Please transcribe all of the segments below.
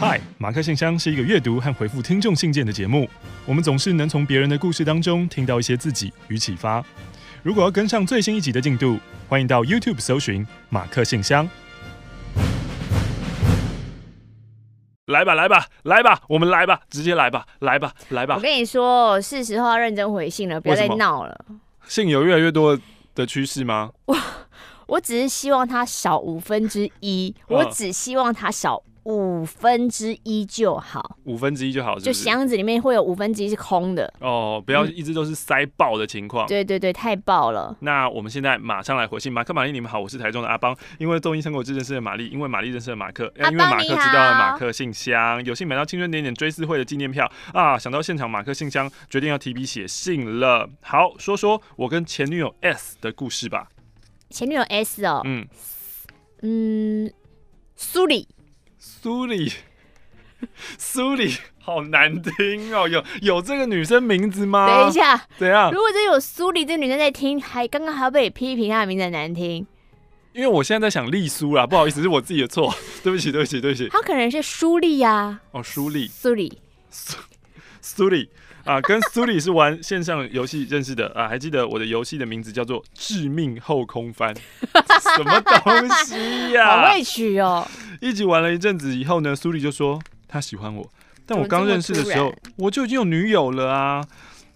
嗨，马克信箱是一个阅读和回复听众信件的节目。我们总是能从别人的故事当中听到一些自己与启发。如果要跟上最新一集的进度，欢迎到 YouTube 搜寻马克信箱。来吧，来吧，来吧，我们来吧，直接来吧，来吧，来吧。我跟你说，是时候要认真回信了，不要再闹了。信有越来越多的趋势吗？我我只是希望它少五分之一，我只希望它少。五分之一就好，五分之一就好是是？就箱子里面会有五分之一是空的哦，不要一直都是塞爆的情况。嗯。对对对，太爆了。那我们现在马上来回信，马克、玛丽，你们好，我是台中的阿邦。因为综艺生活志认识了玛丽，因为玛丽认识了马克，因为马克知道了马克信箱，有幸买到青春点点追思会的纪念票啊！想到现场马克信箱，决定要提笔写信了。好，说说我跟前女友 S 的故事吧。前女友 S 哦，嗯嗯，苏里。苏里，苏里，好难听哦！有有这个女生名字吗？等一下，怎样？如果真有苏里这个女生在听，还刚刚还要被批评她的名字很难听。因为我现在在想丽苏啦，不好意思，是我自己的错，对不起，对不起，对不起。她可能是苏丽呀。哦，苏丽，苏里，苏苏里。啊，跟苏里是玩线上游戏认识的啊，还记得我的游戏的名字叫做《致命后空翻》，什么东西呀、啊？好委屈哦！一起玩了一阵子以后呢，苏里就说他喜欢我，但我刚认识的时候我就已经有女友了啊。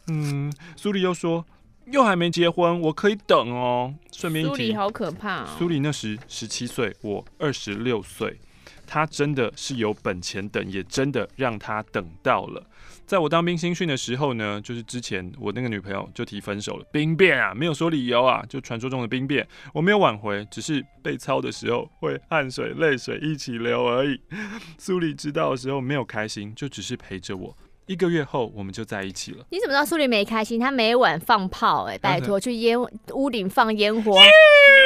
嗯，苏里又说又还没结婚，我可以等哦。顺便一提，苏里好可怕哦。苏里那时十七岁，我二十六岁，他真的是有本钱等，也真的让他等到了。在我当兵新训的时候呢，就是之前我那个女朋友就提分手了，兵变啊，没有说理由啊，就传说中的兵变，我没有挽回，只是被操的时候会汗水泪水一起流而已。苏里知道的时候没有开心，就只是陪着我。一个月后我们就在一起了。你怎么知道苏里没开心？他每晚放炮、欸，哎，拜托去烟屋顶放烟火，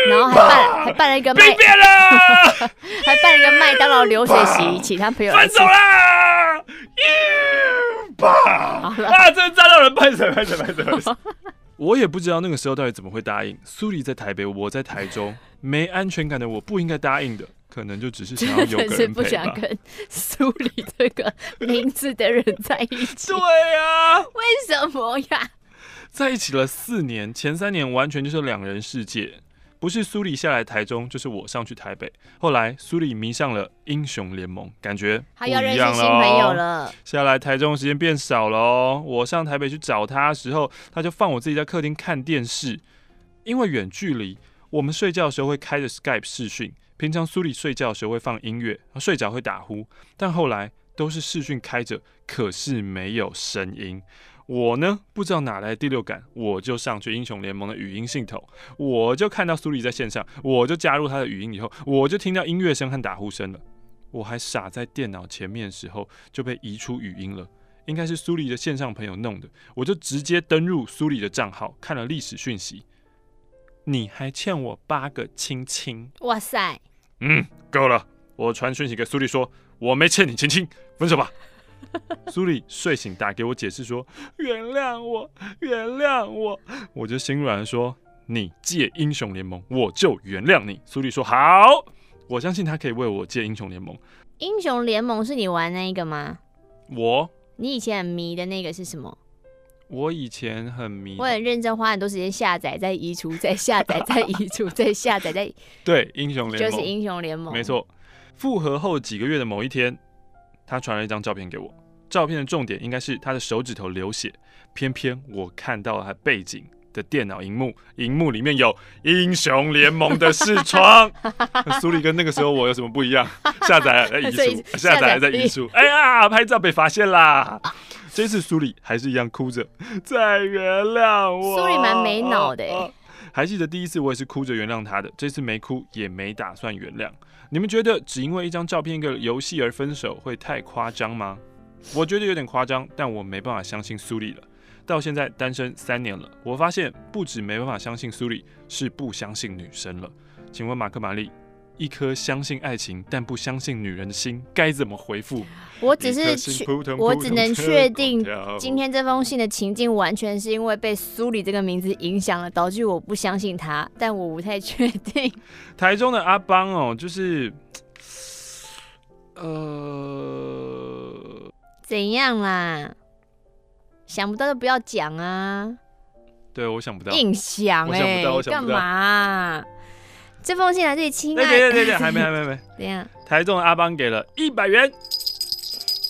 然后还办还办了一个 麦，变了 还办了一个麦当劳流水席，请他朋友来分手啦。吧啊！真炸到人拍手拍手拍手拍手！我也不知道那个时候到底怎么会答应。苏里在台北，我在台中，没安全感的我不应该答应的，可能就只是想要有个人陪吧。是不想跟苏里这个名字的人在一起。对呀，为什么呀？在一起了四年，前三年完全就是两人世界。不是苏里下来台中，就是我上去台北。后来苏里迷上了英雄联盟，感觉不一样了。他要认识新朋友了。下来台中时间变少了哦。我上台北去找他的时候，他就放我自己在客厅看电视。因为远距离，我们睡觉的时候会开着 Skype 视讯。平常苏里睡觉的时候会放音乐，睡着会打呼。但后来都是视讯开着，可是没有声音。我呢，不知道哪来的第六感，我就上去英雄联盟的语音系统，我就看到苏里在线上，我就加入他的语音以后，我就听到音乐声和打呼声了。我还傻在电脑前面的时候就被移出语音了，应该是苏里的线上朋友弄的。我就直接登入苏里的账号，看了历史讯息。你还欠我八个亲亲！哇塞！嗯，够了。我传讯息给苏里说，我没欠你亲亲，分手吧。苏里睡醒打给我解释说：“原谅我，原谅我。”我就心软说：“你借英雄联盟，我就原谅你。”苏里说：“好，我相信他可以为我借英雄联盟。”英雄联盟是你玩那一个吗？我，你以前很迷的那个是什么？我以前很迷，我很认真花很多时间下载，再移除，再下载，再移除，再下载，再 对英雄联盟就是英雄联盟，没错。复合后几个月的某一天。他传了一张照片给我，照片的重点应该是他的手指头流血，偏偏我看到了他背景的电脑荧幕，荧幕里面有英雄联盟的视窗。苏里跟那个时候我有什么不一样？下载了 在移除，下载了在移除。哎呀，拍照被发现啦！这次苏里还是一样哭着，再原谅我。苏里蛮没脑的、欸，还记得第一次我也是哭着原谅他的，这次没哭也没打算原谅。你们觉得只因为一张照片、一个游戏而分手会太夸张吗？我觉得有点夸张，但我没办法相信苏丽了。到现在单身三年了，我发现不止没办法相信苏丽，是不相信女生了。请问马克玛丽？一颗相信爱情但不相信女人的心该怎么回复？我只是确，我只能确定 今天这封信的情境完全是因为被苏里这个名字影响了，导致我不相信他。但我不太确定。台中的阿邦哦，就是，呃。怎样啦？想不到就不要讲啊！对，我想不到。硬想哎，干嘛、啊？这封信来自亲爱。对对对对，还没还没还没。怎样？台中的阿邦给了一百元。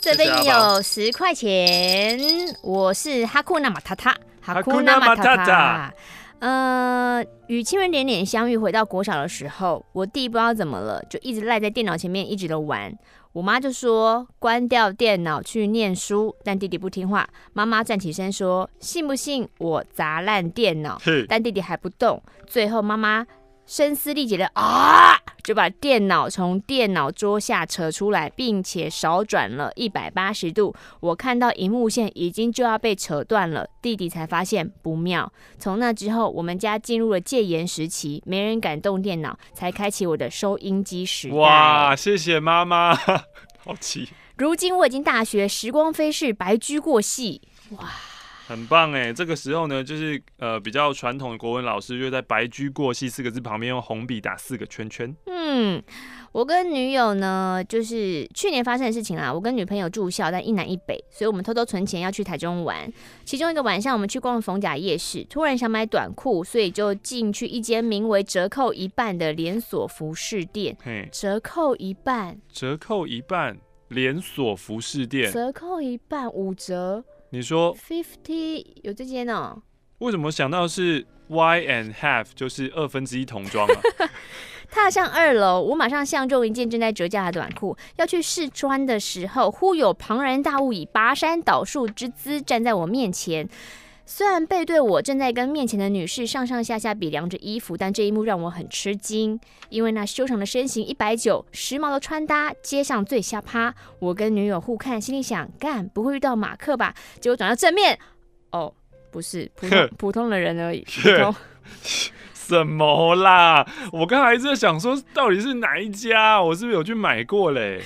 这边有十块钱。我是哈库纳马塔塔。哈库纳马塔塔。呃，与亲人点点相遇，回到国小的时候，我弟不知道怎么了，就一直赖在电脑前面，一直都玩。我妈就说关掉电脑去念书，但弟弟不听话。妈妈站起身说：“信不信我砸烂电脑？”但弟弟还不动。最后妈妈。声嘶力竭的啊，就把电脑从电脑桌下扯出来，并且少转了一百八十度。我看到荧幕线已经就要被扯断了，弟弟才发现不妙。从那之后，我们家进入了戒严时期，没人敢动电脑，才开启我的收音机时代。哇，谢谢妈妈，好奇。如今我已经大学，时光飞逝，白驹过隙，哇。很棒哎，这个时候呢，就是呃比较传统的国文老师就在“白驹过隙”四个字旁边用红笔打四个圈圈。嗯，我跟女友呢，就是去年发生的事情啦。我跟女朋友住校，但一南一北，所以我们偷偷存钱要去台中玩。其中一个晚上，我们去逛逢甲夜市，突然想买短裤，所以就进去一间名为“折扣一半”的连锁服饰店。嘿，折扣一半，折扣一半，连锁服饰店，折扣一半，五折。你说 fifty 有这间哦？为什么想到是 y and half 就是二分之一童装啊？踏上二楼，我马上相中一件正在折价的短裤，要去试穿的时候，忽有庞然大物以拔山倒树之姿站在我面前。虽然背对我正在跟面前的女士上上下下比量着衣服，但这一幕让我很吃惊，因为那修长的身形一百九，时髦的穿搭，街上最瞎趴。我跟女友互看，心里想：干，不会遇到马克吧？结果转到正面，哦，不是普通普通的人而已。普通 什么啦？我刚才在想说，到底是哪一家？我是不是有去买过嘞？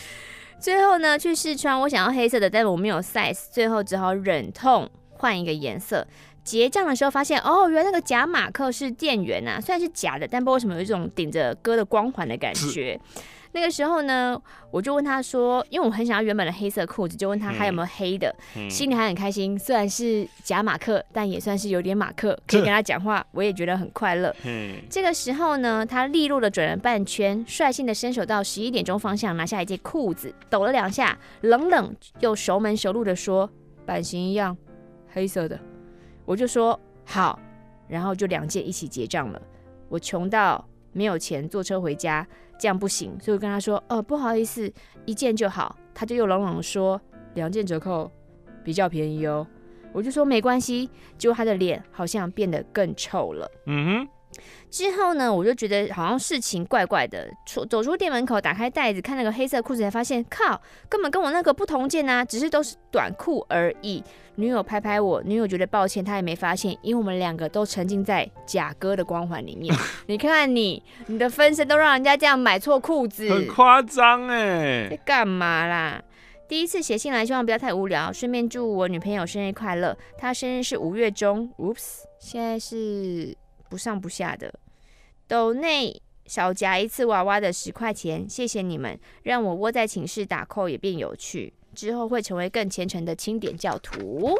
最后呢，去试穿，我想要黑色的，但我没有 size，最后只好忍痛。换一个颜色，结账的时候发现，哦，原来那个假马克是店员呐，虽然是假的，但不知道为什么有一种顶着哥的光环的感觉。那个时候呢，我就问他说，因为我很想要原本的黑色裤子，就问他还有没有黑的，嗯、心里还很开心。虽然是假马克，但也算是有点马克，可以跟他讲话，我也觉得很快乐。嗯、这个时候呢，他利落的转了半圈，率性的伸手到十一点钟方向拿下一件裤子，抖了两下，冷冷又熟门熟路的说，版型一样。黑色的，我就说好，然后就两件一起结账了。我穷到没有钱坐车回家，这样不行，所以我跟他说，哦，不好意思，一件就好。他就又冷冷说，两件折扣比较便宜哦。我就说没关系，结果他的脸好像变得更臭了。嗯哼。之后呢，我就觉得好像事情怪怪的。出走出店门口，打开袋子看那个黑色裤子，才发现靠，根本跟我那个不同件啊，只是都是短裤而已。女友拍拍我，女友觉得抱歉，她也没发现，因为我们两个都沉浸在假哥的光环里面。你看看你，你的分身都让人家这样买错裤子，很夸张哎！在干嘛啦？第一次写信来，希望不要太无聊，顺便祝我女朋友生日快乐。她生日是五月中，Oops，现在是。不上不下的，斗内少夹一次娃娃的十块钱，谢谢你们，让我窝在寝室打扣也变有趣，之后会成为更虔诚的清点教徒。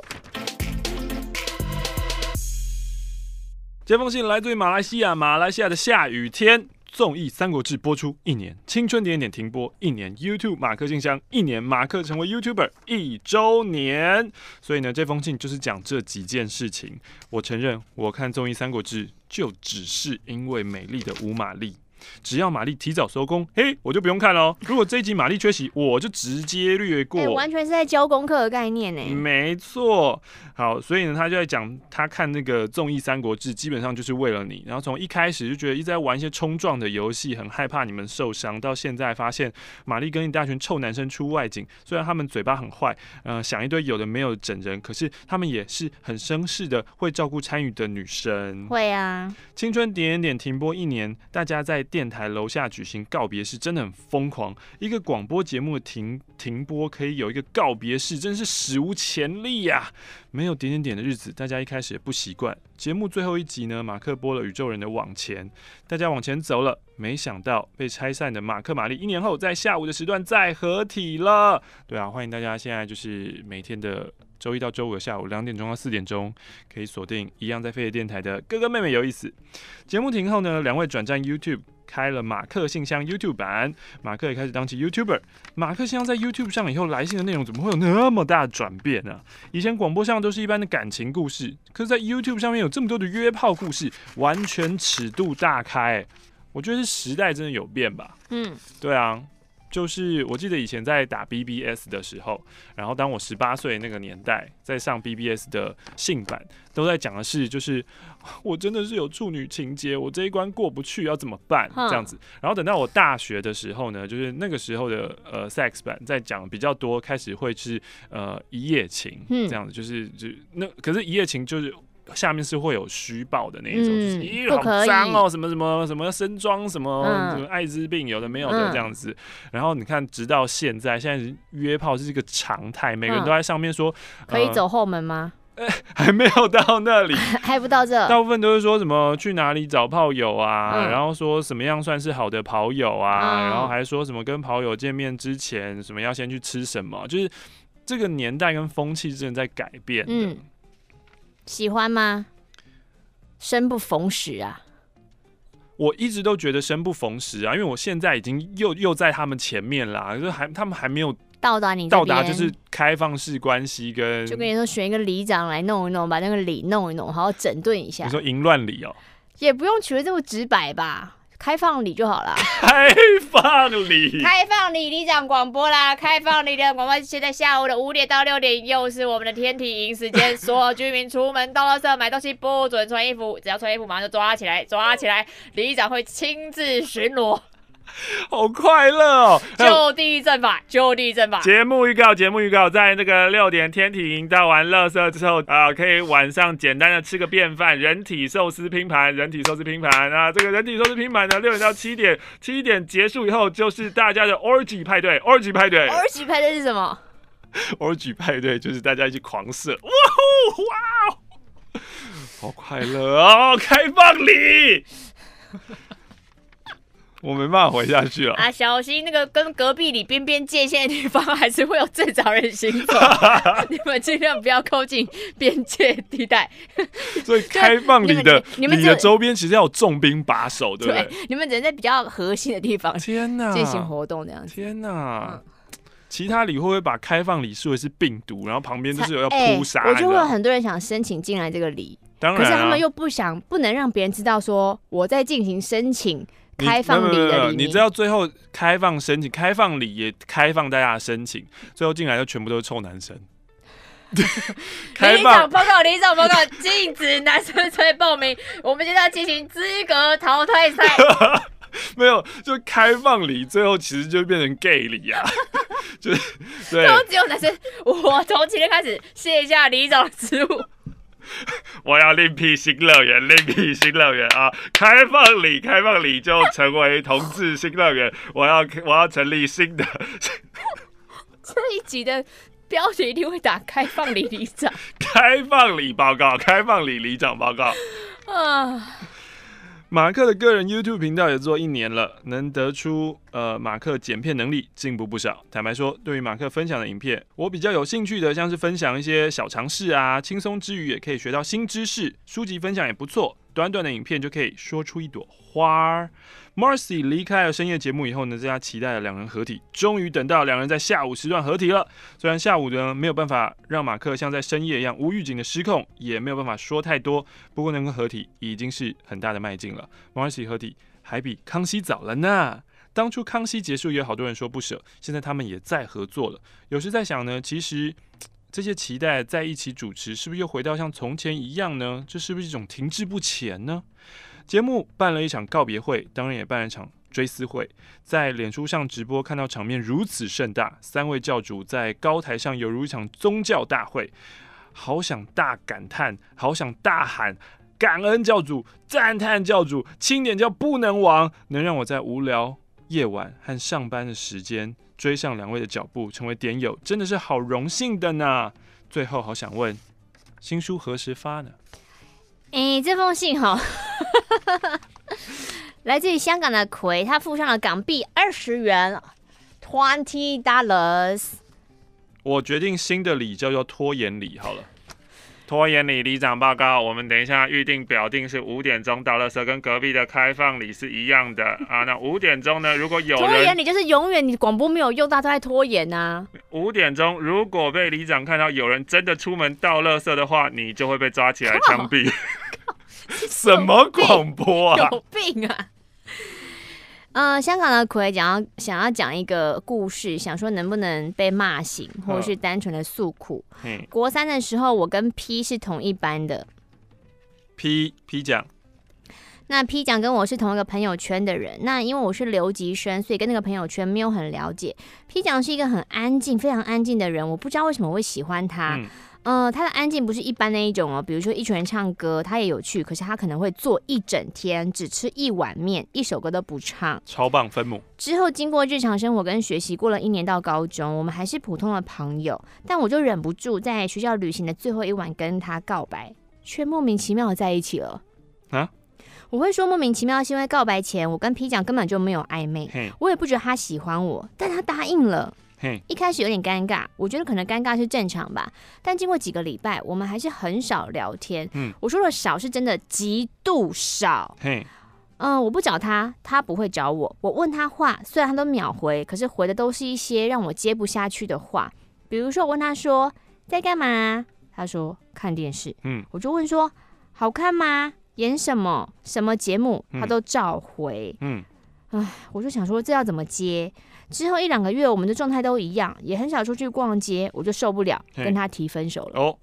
这封信来自于马来西亚，马来西亚的下雨天。综艺《三国志》播出一年，青春点点停播一年，YouTube 马克信箱一年，马克成为 YouTuber 一周年。所以呢，这封信就是讲这几件事情。我承认，我看综艺《三国志》就只是因为美丽的吴玛丽。只要玛丽提早收工，嘿，我就不用看了。如果这一集玛丽缺席，我就直接略过。欸，完全是在教功课的概念呢。没错，好，所以呢，他就在讲他看那个综艺《三国志》，基本上就是为了你。然后从一开始就觉得一直在玩一些冲撞的游戏，很害怕你们受伤。到现在发现玛丽跟一大群臭男生出外景，虽然他们嘴巴很坏，呃，想一堆有的没有的整人，可是他们也是很绅士的，会照顾参与的女生。会啊，青春点点点停播一年，大家在。电台楼下举行告别式，真的很疯狂。一个广播节目停停播，可以有一个告别式，真是史无前例呀、没有点点点的日子，大家一开始也不习惯。节目最后一集呢，马克播了宇宙人的往前，大家往前走了，没想到被拆散的马克玛丽一年后在下午的时段再合体了。对啊，欢迎大家现在就是每天的周一到周五的下午两点钟到四点钟，可以锁定一样在飞碟电台的哥哥妹妹有意思。节目停后呢，两位转战 YouTube。开了马克信箱 YouTube 版，马克也开始当起 YouTuber。马克信箱在 YouTube 上以后，来信的内容怎么会有那么大转变呢？以前广播上都是一般的感情故事，可是在 YouTube 上面有这么多的约炮故事，完全尺度大开。我觉得是时代真的有变吧。嗯，对啊。就是我记得以前在打 BBS 的时候，然后当我十八岁那个年代，在上 BBS 的性版，都在讲的是，就是我真的是有处女情节，我这一关过不去要怎么办？这样子。然后等到我大学的时候呢，就是那个时候的呃 sex 版在讲比较多，开始会是呃一夜情这样子，就是就那可是，一夜情就是。下面是会有虚报的那一种，嗯、就是咦，好脏哦，什么什么什么身装什么什么艾滋病，有的没有的这样子。嗯、然后你看，直到现在，现在约炮是一个常态，每个人都在上面说，可以走后门吗？欸、还没有到那里，还不到这。大部分都是说什么去哪里找炮友啊，嗯、然后说什么样算是好的炮友啊，嗯、然后还说什么跟炮友见面之前，什么要先去吃什么，就是这个年代跟风气真的在改变的。嗯喜欢吗？生不逢时啊！我一直都觉得生不逢时啊，因为我现在已经又又在他们前面啦，就是还他们还没有到达你到达，就是开放式关系跟就跟你说选一个里长来弄一弄，把那个里弄一弄，好好整顿一下。你说淫乱里哦，也不用取得这么直白吧。开放礼就好了。开放礼，开放礼里长广播啦！开放礼的广播，现在下午的五点到六点，又是我们的天体营时间。所有居民出门到垃圾买东西不准穿衣服，只要穿衣服马上就抓起来，抓起来！里长会亲自巡逻。好快乐哦！就地正法，就地正法。节目预告，节目预告，在那个六点天体营倒完乐色之后啊、呃，可以晚上简单的吃个便饭，人体寿司拼盘，人体寿司拼盘啊，这个人体寿司拼盘呢，六点到七点，七点结束以后就是大家的 orgy 派对，orgy 派对，orgy 派对是什么？orgy 派对就是大家一起狂射，哇呼哇，好快乐哦！开放里。我没办法回下去了啊！小心那个跟隔壁里边边界线的地方，还是会有正常人行走，你们尽量不要靠近边界地带。所以开放里的你们的周边其实要有重兵把守，对不对？你们只能在比较核心的地方，天哪，进行活动这样子。天哪，其他里会不会把开放里视为是病毒，然后旁边就是有要扑杀？我就会有很多人想申请进来这个里，当然，可是他们又不想，不能让别人知道说我在进行申请。开放礼的里，你知道最后开放申请，开放礼也开放大家申请，最后进来就全部都是臭男生。里长报告，里长报告，禁止男生再报名。我们现在要进行资格淘汰赛。没有，就开放礼，最后其实就变成 gay 礼啊。就是对，都只有男生。我从今天开始卸下李总的职务。我要另辟新乐园，另辟新乐园啊！开放里，开放里就成为同志新乐园。我要，我要成立新的。这一集的标题一定会打“开放里里长”。开放里报告，开放里里长报告。啊。马克的个人 YouTube 频道也做一年了，能得出呃，马克剪片能力进步不少。坦白说，对于马克分享的影片，我比较有兴趣的，像是分享一些小常识啊，轻松之余也可以学到新知识。书籍分享也不错，短短的影片就可以说出一朵花儿。Marcy 离开了深夜节目以后呢，大家期待的两人合体，终于等到两人在下午时段合体了。虽然下午呢没有办法让马克像在深夜一样无预警的失控，也没有办法说太多，不过能够合体已经是很大的迈进了。Marcy 合体还比康熙早了呢。当初康熙结束也有好多人说不舍，现在他们也在合作了。有时在想呢，其实 这些期待在一起主持，是不是又回到像从前一样呢？这是不是一种停滞不前呢？节目办了一场告别会，当然也办了一场追思会。在脸书上直播，看到场面如此盛大，三位教主在高台上犹如一场宗教大会，好想大感叹，好想大喊感恩教主，赞叹教主，钦点教不能亡，能让我在无聊夜晚和上班的时间追上两位的脚步，成为点友，真的是好荣幸的呢。最后，好想问，新书何时发呢？哎、欸，这封信哈，来自于香港的葵，他附上了港币二十元，twenty dollars。我决定新的礼叫做拖延礼好了。拖延礼里长报告，我们等一下预定表定是五点钟到垃圾，跟隔壁的开放礼是一样的啊。那五点钟呢？如果有人拖延，你就是永远你广播没有用，大家都在拖延呐、啊。五点钟如果被里长看到有人真的出门倒垃圾的话，你就会被抓起来枪毙。什么广播啊？有病啊！呃，香港的葵讲要想要讲一个故事，想说能不能被骂醒，或者是单纯的诉苦。嗯，国三的时候，我跟 P 是同一班的。P P 讲，那 P 讲跟我是同一个朋友圈的人。那因为我是留级生，所以跟那个朋友圈没有很了解。P 讲是一个很安静、非常安静的人，我不知道为什么会喜欢他。嗯呃，他的安静不是一般那一种哦，比如说一群人唱歌，他也有趣，可是他可能会坐一整天，只吃一碗面，一首歌都不唱，超棒分母。之后经过日常生活跟学习，过了一年到高中，我们还是普通的朋友，但我就忍不住在学校旅行的最后一晚跟他告白，却莫名其妙的在一起了。啊？我会说莫名其妙，是因为告白前我跟皮讲根本就没有暧昧，我也不觉得他喜欢我，但他答应了。一开始有点尴尬，我觉得可能尴尬是正常吧。但经过几个礼拜，我们还是很少聊天。嗯，我说的少是真的极度少。嗯、呃，我不找他，他不会找我。我问他话，虽然他都秒回，可是回的都是一些让我接不下去的话。比如说，我问他说在干嘛，他说看电视。嗯，我就问说好看吗？演什么？什么节目？他都照回。嗯，唉，我就想说这要怎么接？之后一两个月，我们的状态都一样，也很少出去逛街，我就受不了，跟他提分手了。哦，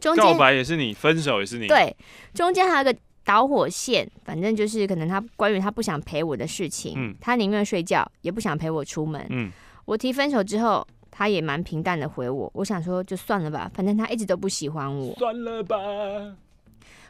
中间告白也是你，分手也是你。对，中间还有个导火线，反正就是可能他关于他不想陪我的事情，嗯，他宁愿睡觉，也不想陪我出门。嗯，我提分手之后，他也蛮平淡的回我，我想说就算了吧，反正他一直都不喜欢我。算了吧。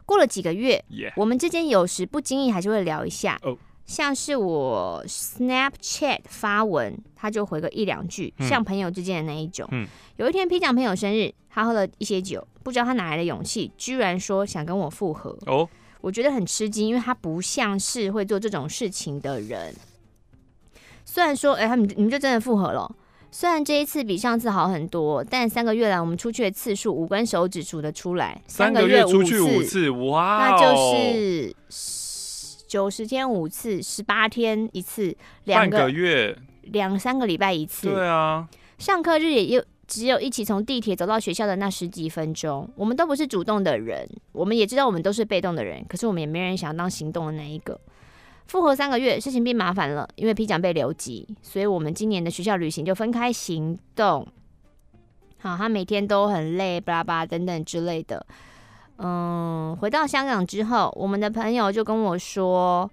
过了几个月.我们之间有时不经意还是会聊一下。Oh. 像是我 Snapchat 发文，他就回个一两句，嗯、像朋友之间的那一种。嗯、有一天 P 讲朋友生日，他喝了一些酒，不知道他哪来的勇气，居然说想跟我复合。哦，我觉得很吃惊，因为他不像是会做这种事情的人。虽然说，哎、欸，他们你们就真的复合了。虽然这一次比上次好很多，但三个月来我们出去的次数，五根手指数得出来。三个月出去五次，哇、哦，那就是。九十天五次，十八天一次，两个，个月，两三个礼拜一次。对啊，上课日也有只有一起从地铁走到学校的那十几分钟。我们都不是主动的人，我们也知道我们都是被动的人，可是我们也没人想要当行动的那一个。复合三个月，事情变麻烦了，因为批奖被留级，所以我们今年的学校旅行就分开行动。好，他每天都很累，巴拉巴拉等等之类的。嗯，回到香港之后，我们的朋友就跟我说，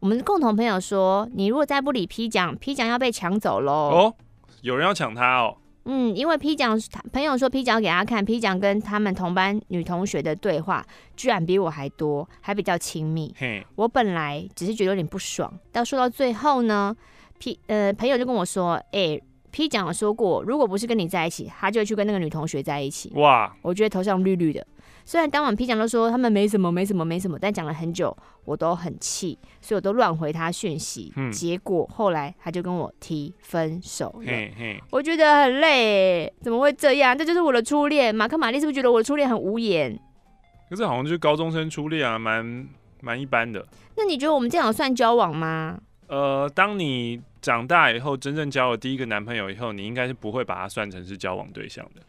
我们的共同朋友说，你如果再不理 P 奖，P 奖要被抢走喽。哦，有人要抢他哦。嗯，因为 P 讲朋友说 P 奖给他看，P 奖跟他们同班女同学的对话，居然比我还多，还比较亲密。嘿，我本来只是觉得有点不爽，到说到最后呢，P 呃朋友就跟我说，哎、欸，P 讲说过，如果不是跟你在一起，他就会去跟那个女同学在一起。哇，我觉得头上绿绿的。虽然当晚 P 讲都说他们没什么没什么没什么，但讲了很久，我都很气，所以我都乱回他讯息。嗯、结果后来他就跟我提分手了。嘿嘿我觉得很累，怎么会这样？这就是我的初恋。马克玛丽是不是觉得我的初恋很无言？可是好像就是高中生初恋啊，蛮蛮一般的。那你觉得我们这样算交往吗？呃，当你长大以后，真正交了第一个男朋友以后，你应该是不会把他算成是交往对象的。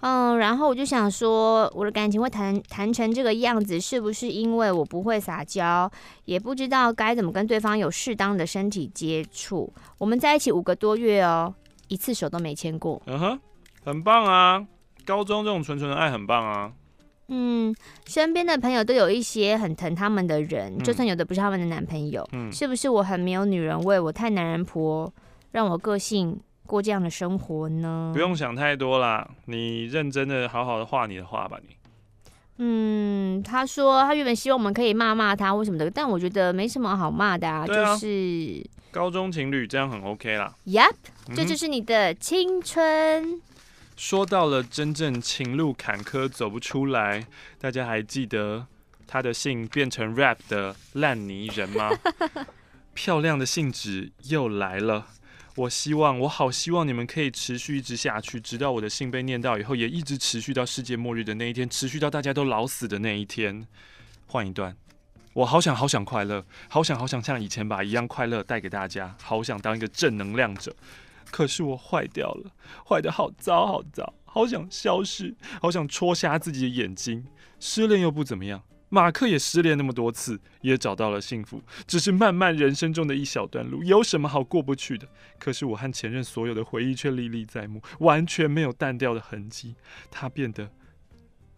嗯，然后我就想说，我的感情会谈谈成这个样子，是不是因为我不会撒娇，也不知道该怎么跟对方有适当的身体接触？我们在一起五个多月哦，一次手都没牵过。嗯哼，很棒啊！高中这种纯纯的爱很棒啊。嗯，身边的朋友都有一些很疼他们的人，嗯、就算有的不是他们的男朋友，嗯，是不是我很没有女人味？我太男人婆，让我个性。过这样的生活呢？不用想太多啦，你认真的好好的画你的画吧，你。嗯，他说他原本希望我们可以骂骂他或什么的，但我觉得没什么好骂的啊，啊就是高中情侣这样很 OK 啦。Yep，这就是你的青春。嗯、说到了真正情路坎坷走不出来，大家还记得他的信变成 rap 的烂泥人吗？漂亮的信纸又来了。我希望，我好希望你们可以持续一直下去，直到我的信被念到以后，也一直持续到世界末日的那一天，持续到大家都老死的那一天。换一段，我好想好想快乐，好想好想像以前把一样快乐带给大家，好想当一个正能量者。可是我坏掉了，坏得好糟好糟，好想消失，好想戳瞎自己的眼睛。失恋又不怎么样。马克也失恋那么多次，也找到了幸福，只是漫漫人生中的一小段路，有什么好过不去的？可是我和前任所有的回忆却历历在目，完全没有淡掉的痕迹。他变得，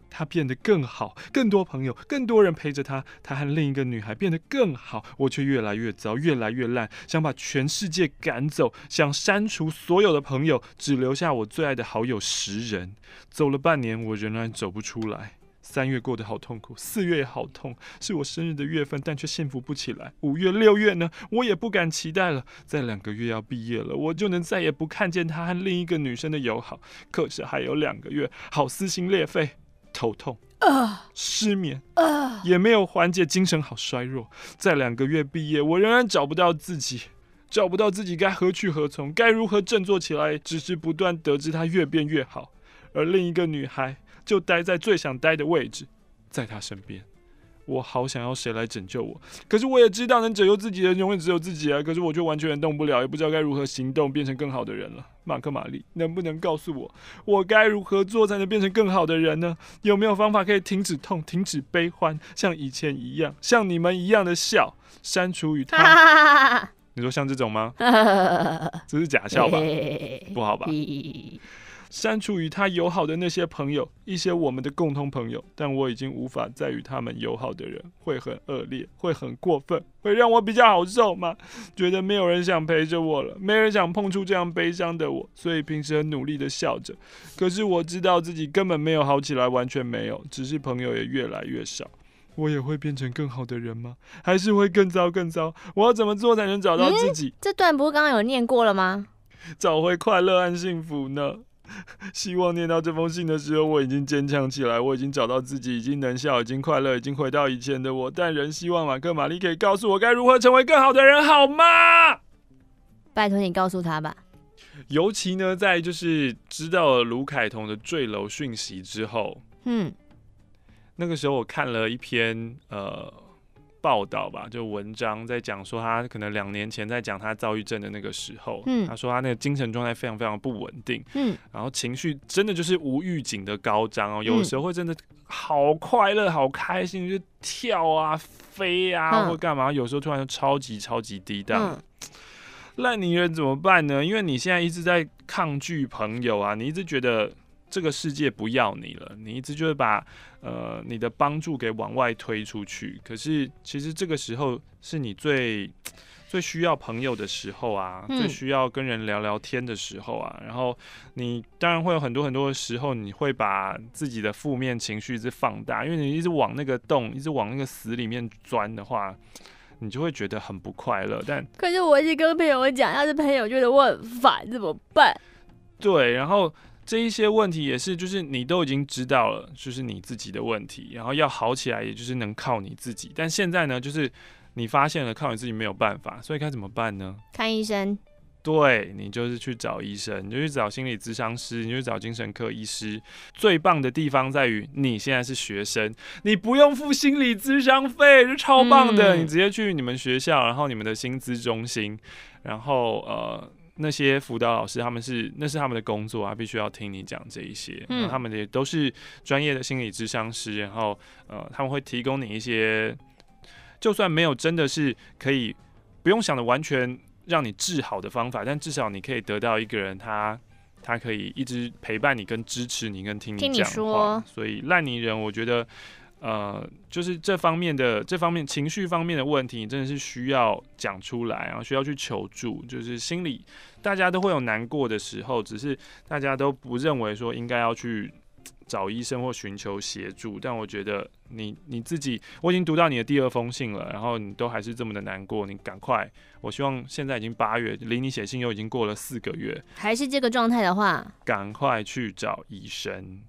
他变得更好，更多朋友，更多人陪着他。他和另一个女孩变得更好，我却越来越糟，越来越烂，想把全世界赶走，想删除所有的朋友，只留下我最爱的好友十人。走了半年，我仍然走不出来。三月过得好痛苦，四月也好痛，是我生日的月份，但却幸福不起来。五月、六月呢？我也不敢期待了。再两个月要毕业了，我就能再也不看见他和另一个女生的友好。可是还有两个月，好撕心裂肺，头痛啊，失眠啊，也没有缓解，精神好衰弱。再两个月毕业，我仍然找不到自己，找不到自己该何去何从，该如何振作起来？只是不断得知他越变越好，而另一个女孩。就待在最想待的位置，在他身边。我好想要谁来拯救我，可是我也知道能拯救自己的人永远只有自己啊！可是我却完全动不了，也不知道该如何行动，变成更好的人了。马克·玛丽，能不能告诉我，我该如何做才能变成更好的人呢？有没有方法可以停止痛，停止悲欢，像以前一样，像你们一样的笑，删除与他？你说像这种吗？这是假笑吧？不好吧？删除与他友好的那些朋友，一些我们的共同朋友，但我已经无法再与他们友好的人，会很恶劣，会很过分，会让我比较好受吗？觉得没有人想陪着我了，没人想碰触这样悲伤的我，所以平时很努力的笑着。可是我知道自己根本没有好起来，完全没有，只是朋友也越来越少。我也会变成更好的人吗？还是会更糟更糟？我要怎么做才能找到自己？嗯、这段不是刚刚有念过了吗？找回快乐和幸福呢？希望念到这封信的时候，我已经坚强起来，我已经找到自己，已经能笑，已经快乐，已经回到以前的我。但仍希望马克·玛丽可以告诉我该如何成为更好的人，好吗？拜托你告诉他吧。尤其呢，在就是知道了卢凯彤的坠楼讯息之后，嗯，那个时候我看了一篇呃。报道吧，就文章在讲说他可能两年前在讲他躁郁症的那个时候，嗯，他说他那个精神状态非常非常不稳定，嗯，然后情绪真的就是无预警的高涨哦，有时候会真的好快乐、好开心，就跳啊、飞啊或干嘛，有时候突然就超级超级低档。烂泥人怎么办呢？因为你现在一直在抗拒朋友啊，你一直觉得。这个世界不要你了，你一直就会把呃你的帮助给往外推出去。可是其实这个时候是你最最需要朋友的时候啊，嗯、最需要跟人聊聊天的时候啊。然后你当然会有很多很多的时候，你会把自己的负面情绪一直放大，因为你一直往那个洞，一直往那个死里面钻的话，你就会觉得很不快乐。但可是我一直跟朋友讲，要是朋友觉得我很烦，怎么办？对，然后。这一些问题也是，就是你都已经知道了，就是你自己的问题，然后要好起来，也就是能靠你自己。但现在呢，就是你发现了靠你自己没有办法，所以该怎么办呢？看医生。对，你就是去找医生，你就去找心理咨商师，你就去找精神科医师。最棒的地方在于你现在是学生，你不用付心理咨商费，是超棒的。嗯。你直接去你们学校，然后你们的薪资中心，然后呃。那些辅导老师，他们是那是他们的工作啊，必须要听你讲这一些。嗯，他们也都是专业的心理咨商师，然后呃，他们会提供你一些，就算没有真的是可以不用想的完全让你治好的方法，但至少你可以得到一个人他，他他可以一直陪伴你、跟支持你、跟听你讲话。所以烂泥人，我觉得。呃，就是这方面的这方面情绪方面的问题，你真的是需要讲出来，然后需要去求助。就是心里大家都会有难过的时候，只是大家都不认为说应该要去找医生或寻求协助。但我觉得你你自己，我已经读到你的第二封信了，然后你都还是这么的难过，你赶快。我希望现在已经八月，离你写信又已经过了四个月，还是这个状态的话，赶快去找医生。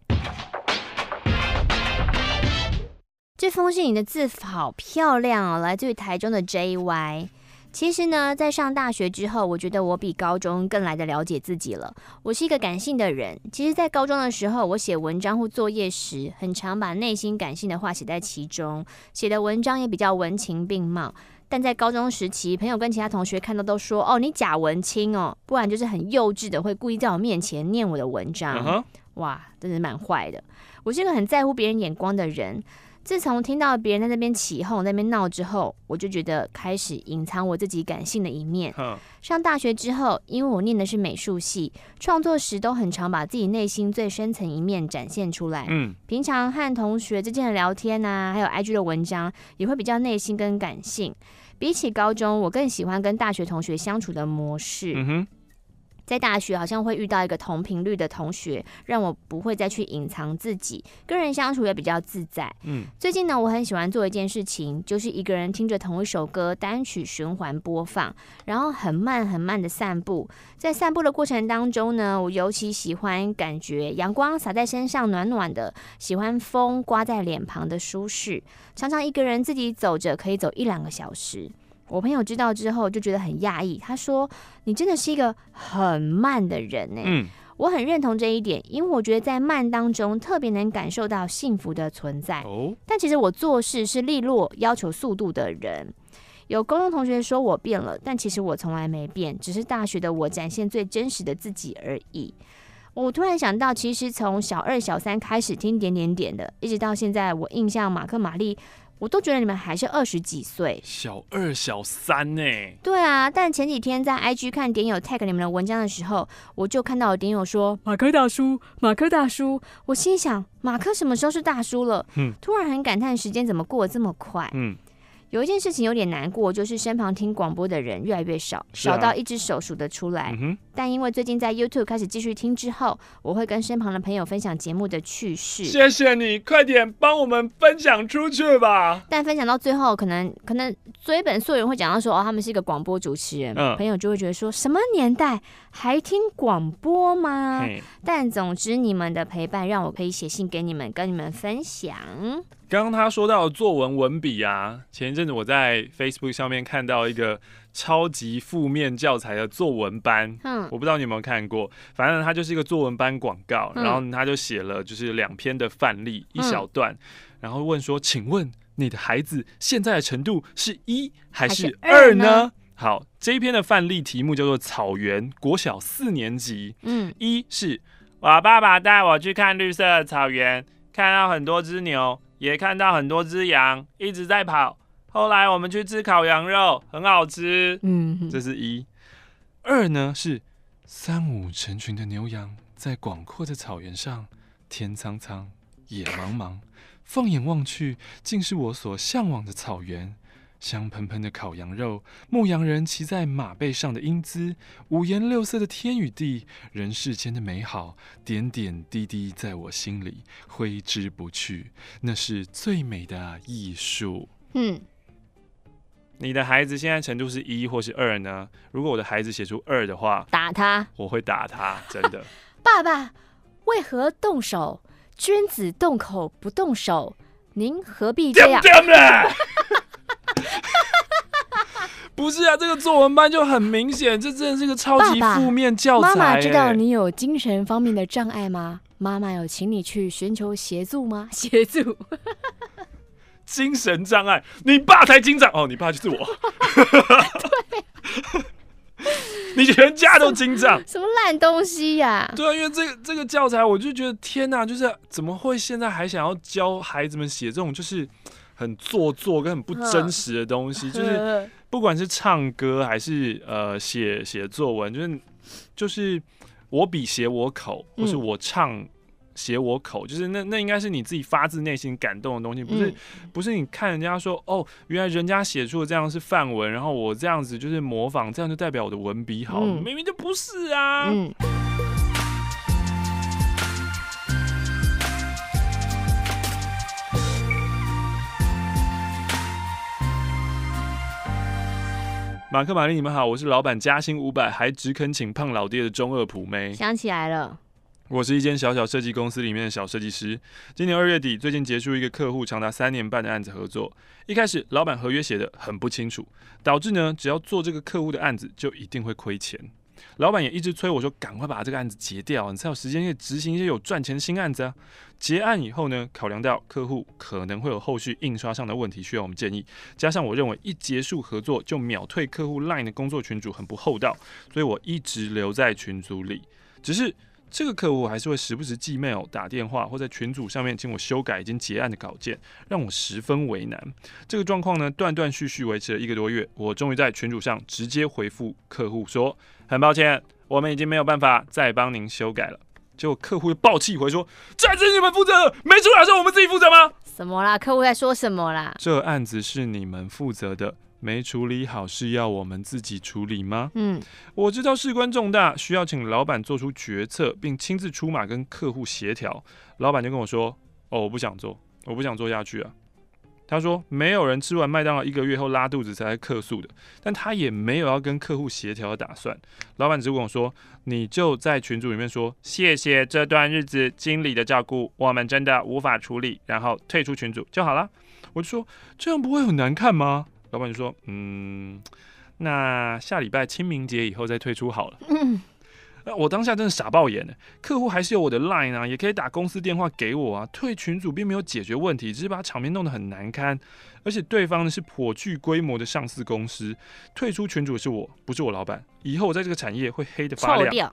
这封信你的字好漂亮哦，来自于台中的 JY。其实呢，在上大学之后，我觉得我比高中更来的了解自己了。我是一个感性的人。其实，在高中的时候，我写文章或作业时，很常把内心感性的话写在其中，写的文章也比较文情并茂。但在高中时期，朋友跟其他同学看到都说：“哦，你假文青哦。”不然就是很幼稚的，会故意在我面前念我的文章。Uh huh. 哇，真是蛮坏的。我是一个很在乎别人眼光的人。自从听到别人在那边起哄、在那边闹之后，我就觉得开始隐藏我自己感性的一面。上大学之后，因为我念的是美术系，创作时都很常把自己内心最深层一面展现出来。嗯，平常和同学之间的聊天啊，还有 IG 的文章，也会比较内心跟感性。比起高中，我更喜欢跟大学同学相处的模式。嗯哼。在大学好像会遇到一个同频率的同学，让我不会再去隐藏自己，跟人相处也比较自在。嗯，最近呢，我很喜欢做一件事情，就是一个人听着同一首歌，单曲循环播放，然后很慢很慢的散步。在散步的过程当中呢，我尤其喜欢感觉阳光洒在身上暖暖的，喜欢风刮在脸庞的舒适。常常一个人自己走着，可以走一两个小时。我朋友知道之后就觉得很讶异，他说：“你真的是一个很慢的人呢。”嗯，我很认同这一点，因为我觉得在慢当中特别能感受到幸福的存在。哦，但其实我做事是利落、要求速度的人。有高中同学说我变了，但其实我从来没变，只是大学的我展现最真实的自己而已。我突然想到，其实从小二、小三开始听点点点的，一直到现在，我印象马克、玛丽。我都觉得你们还是二十几岁，小二小三呢？对啊，但前几天在 IG 看点友 tag 你们的文章的时候，我就看到有点友说马克大叔，马克大叔，我心想马克什么时候是大叔了？嗯，突然很感叹时间怎么过得这么快？嗯。有一件事情有点难过，就是身旁听广播的人越来越少，啊、少到一只手数得出来。嗯、哼但因为最近在 YouTube 开始继续听之后，我会跟身旁的朋友分享节目的趣事。谢谢你，快点帮我们分享出去吧。但分享到最后，可能可能追本溯源会讲到说，哦，他们是一个广播主持人，嗯、朋友就会觉得说什么年代还听广播吗？但总之，你们的陪伴让我可以写信给你们，跟你们分享。刚刚他说到作文文笔啊，前一阵子我在 Facebook 上面看到一个超级负面教材的作文班，嗯，我不知道你有没有看过，反正它就是一个作文班广告，然后他就写了就是两篇的范例，一小段，然后问说，请问你的孩子现在的程度是一还是二呢？好，这一篇的范例题目叫做草原，国小四年级，嗯，一是我爸爸带我去看绿色的草原，看到很多只牛。也看到很多只羊一直在跑，后来我们去吃烤羊肉，很好吃。嗯，这是一。二呢是三五成群的牛羊在广阔的草原上，天苍苍，野茫茫，放眼望去，竟是我所向往的草原。香喷喷的烤羊肉，牧羊人骑在马背上的英姿，五颜六色的天与地，人世间的美好，点点滴滴在我心里挥之不去，那是最美的艺术。嗯，你的孩子现在程度是一或是二呢？如果我的孩子写出二的话，打他，我会打他，真的。爸爸，为何动手？君子动口不动手，您何必这样？不是啊，这个作文班就很明显，这真的是个超级负面教材。妈妈知道你有精神方面的障碍吗？妈妈有请你去寻求协助吗？协助？精神障碍？你爸才精障哦，你爸就是我。对，你全家都精障？什么烂东西呀、啊？对啊，因为这个这个教材，我就觉得天哪，就是怎么会现在还想要教孩子们写这种就是。很做作跟很不真实的东西，就是不管是唱歌还是呃写写作文，就是就是我笔写我口，或是我唱写我口，就是那那应该是你自己发自内心感动的东西，不是不是你看人家说哦，原来人家写出的这样是范文，然后我这样子就是模仿，这样就代表我的文笔好，明明就不是啊。马克、玛丽，你们好，我是老板加薪五百还只肯请胖老爹的中二普妹。想起来了，我是一间小小设计公司里面的小设计师。今年二月底，最近结束一个客户长达三年半的案子合作。一开始，老板合约写得很不清楚，导致呢，只要做这个客户的案子，就一定会亏钱。老板也一直催我说，赶快把这个案子结掉，你才有时间去执行一些有赚钱的新案子啊。结案以后呢，考量到客户可能会有后续印刷上的问题需要我们建议，加上我认为一结束合作就秒退客户 LINE 的工作群组很不厚道，所以我一直留在群组里，只是。这个客户还是会时不时寄 mail、打电话，或在群组上面请我修改已经结案的稿件，让我十分为难。这个状况呢，断断续续维持了一个多月。我终于在群组上直接回复客户说：“很抱歉，我们已经没有办法再帮您修改了。”结果客户又爆气回说：“这案子是你们负责的，没出来是我们自己负责吗？”什么啦？客户在说什么啦？这案子是你们负责的。没处理好是要我们自己处理吗？嗯，我知道事关重大，需要请老板做出决策，并亲自出马跟客户协调。老板就跟我说：“哦，我不想做，我不想做下去啊。”他说：“没有人吃完麦当劳一个月后拉肚子才来客诉的，但他也没有要跟客户协调的打算。”老板只跟我说：“你就在群组里面说谢谢这段日子经理的照顾，我们真的无法处理，然后退出群组就好了。”我就说：“这样不会很难看吗？”老板就说：“嗯，那下礼拜清明节以后再退出好了。”嗯，我当下真的傻爆眼了。客户还是有我的 line 啊，也可以打公司电话给我啊。退群组并没有解决问题，只是把场面弄得很难堪。而且对方呢是颇具规模的上市公司，退出群主是我，不是我老板。以后我在这个产业会黑得发亮。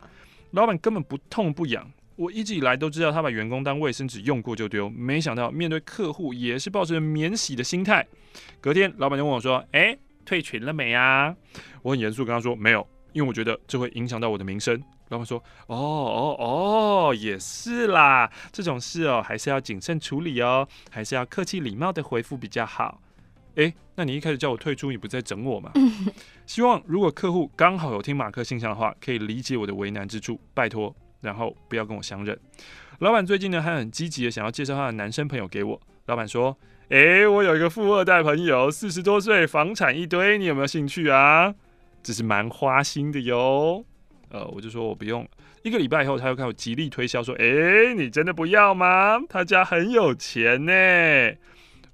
老板根本不痛不痒。我一直以来都知道他把员工当卫生纸用过就丢，没想到面对客户也是抱着免洗的心态。隔天，老板就问我说：“哎，退群了没啊？”我很严肃跟他说：“没有，因为我觉得这会影响到我的名声。”老板说：“哦哦哦，也是啦，这种事哦还是要谨慎处理哦，还是要客气礼貌的回复比较好。”哎，那你一开始叫我退出，你不在整我吗？希望如果客户刚好有听马克信箱的话，可以理解我的为难之处，拜托。然后不要跟我相认。老板最近呢还很积极的想要介绍他的男生朋友给我。老板说：“诶，我有一个富二代朋友，四十多岁，房产一堆，你有没有兴趣啊？只是蛮花心的哟。”呃，我就说我不用。一个礼拜以后，他又开始极力推销说：“诶，你真的不要吗？他家很有钱呢。”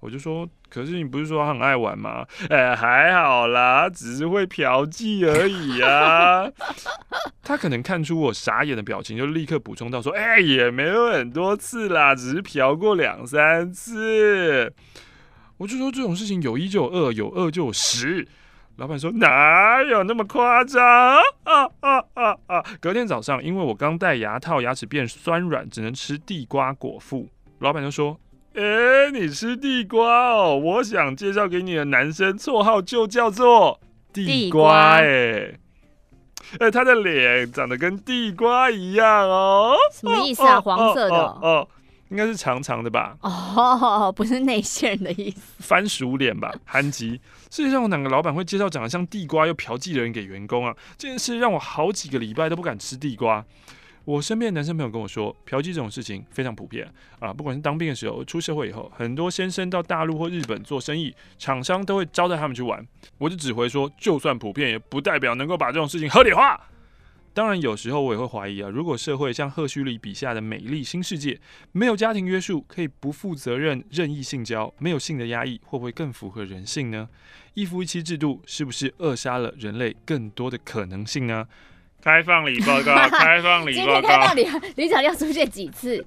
我就说。可是你不是说很爱玩吗？哎，还好啦，只是会嫖妓而已啊。他可能看出我傻眼的表情，就立刻补充到说：“哎，也没有很多次啦，只是嫖过两三次。”我就说这种事情有一就有二，有二就有十。老板说哪有那么夸张啊啊啊啊！隔天早上，因为我刚戴牙套，牙齿变酸软，只能吃地瓜果腹。老板就说。哎、欸，你吃地瓜哦？我想介绍给你的男生，绰号就叫做地瓜。哎，哎，他的脸长得跟地瓜一样哦。什么意思啊？黄色的？哦，哦，哦，应该是长长的吧？哦，不是内线的意思。番薯脸吧？韩吉。世界上有哪个老板会介绍长得像地瓜又嫖妓的人给员工啊？这件事让我好几个礼拜都不敢吃地瓜。我身边的男生朋友跟我说，嫖妓这种事情非常普遍啊，不管是当兵的时候，出社会以后，很多先生到大陆或日本做生意，厂商都会招待他们去玩。我就只回说，就算普遍，也不代表能够把这种事情合理化。当然，有时候我也会怀疑啊，如果社会像赫胥黎笔下的美丽新世界，没有家庭约束，可以不负责任任意性交，没有性的压抑，会不会更符合人性呢？一夫一妻制度是不是扼杀了人类更多的可能性呢？开放礼报告，开放礼报告。今天开放礼，李长要出现几次？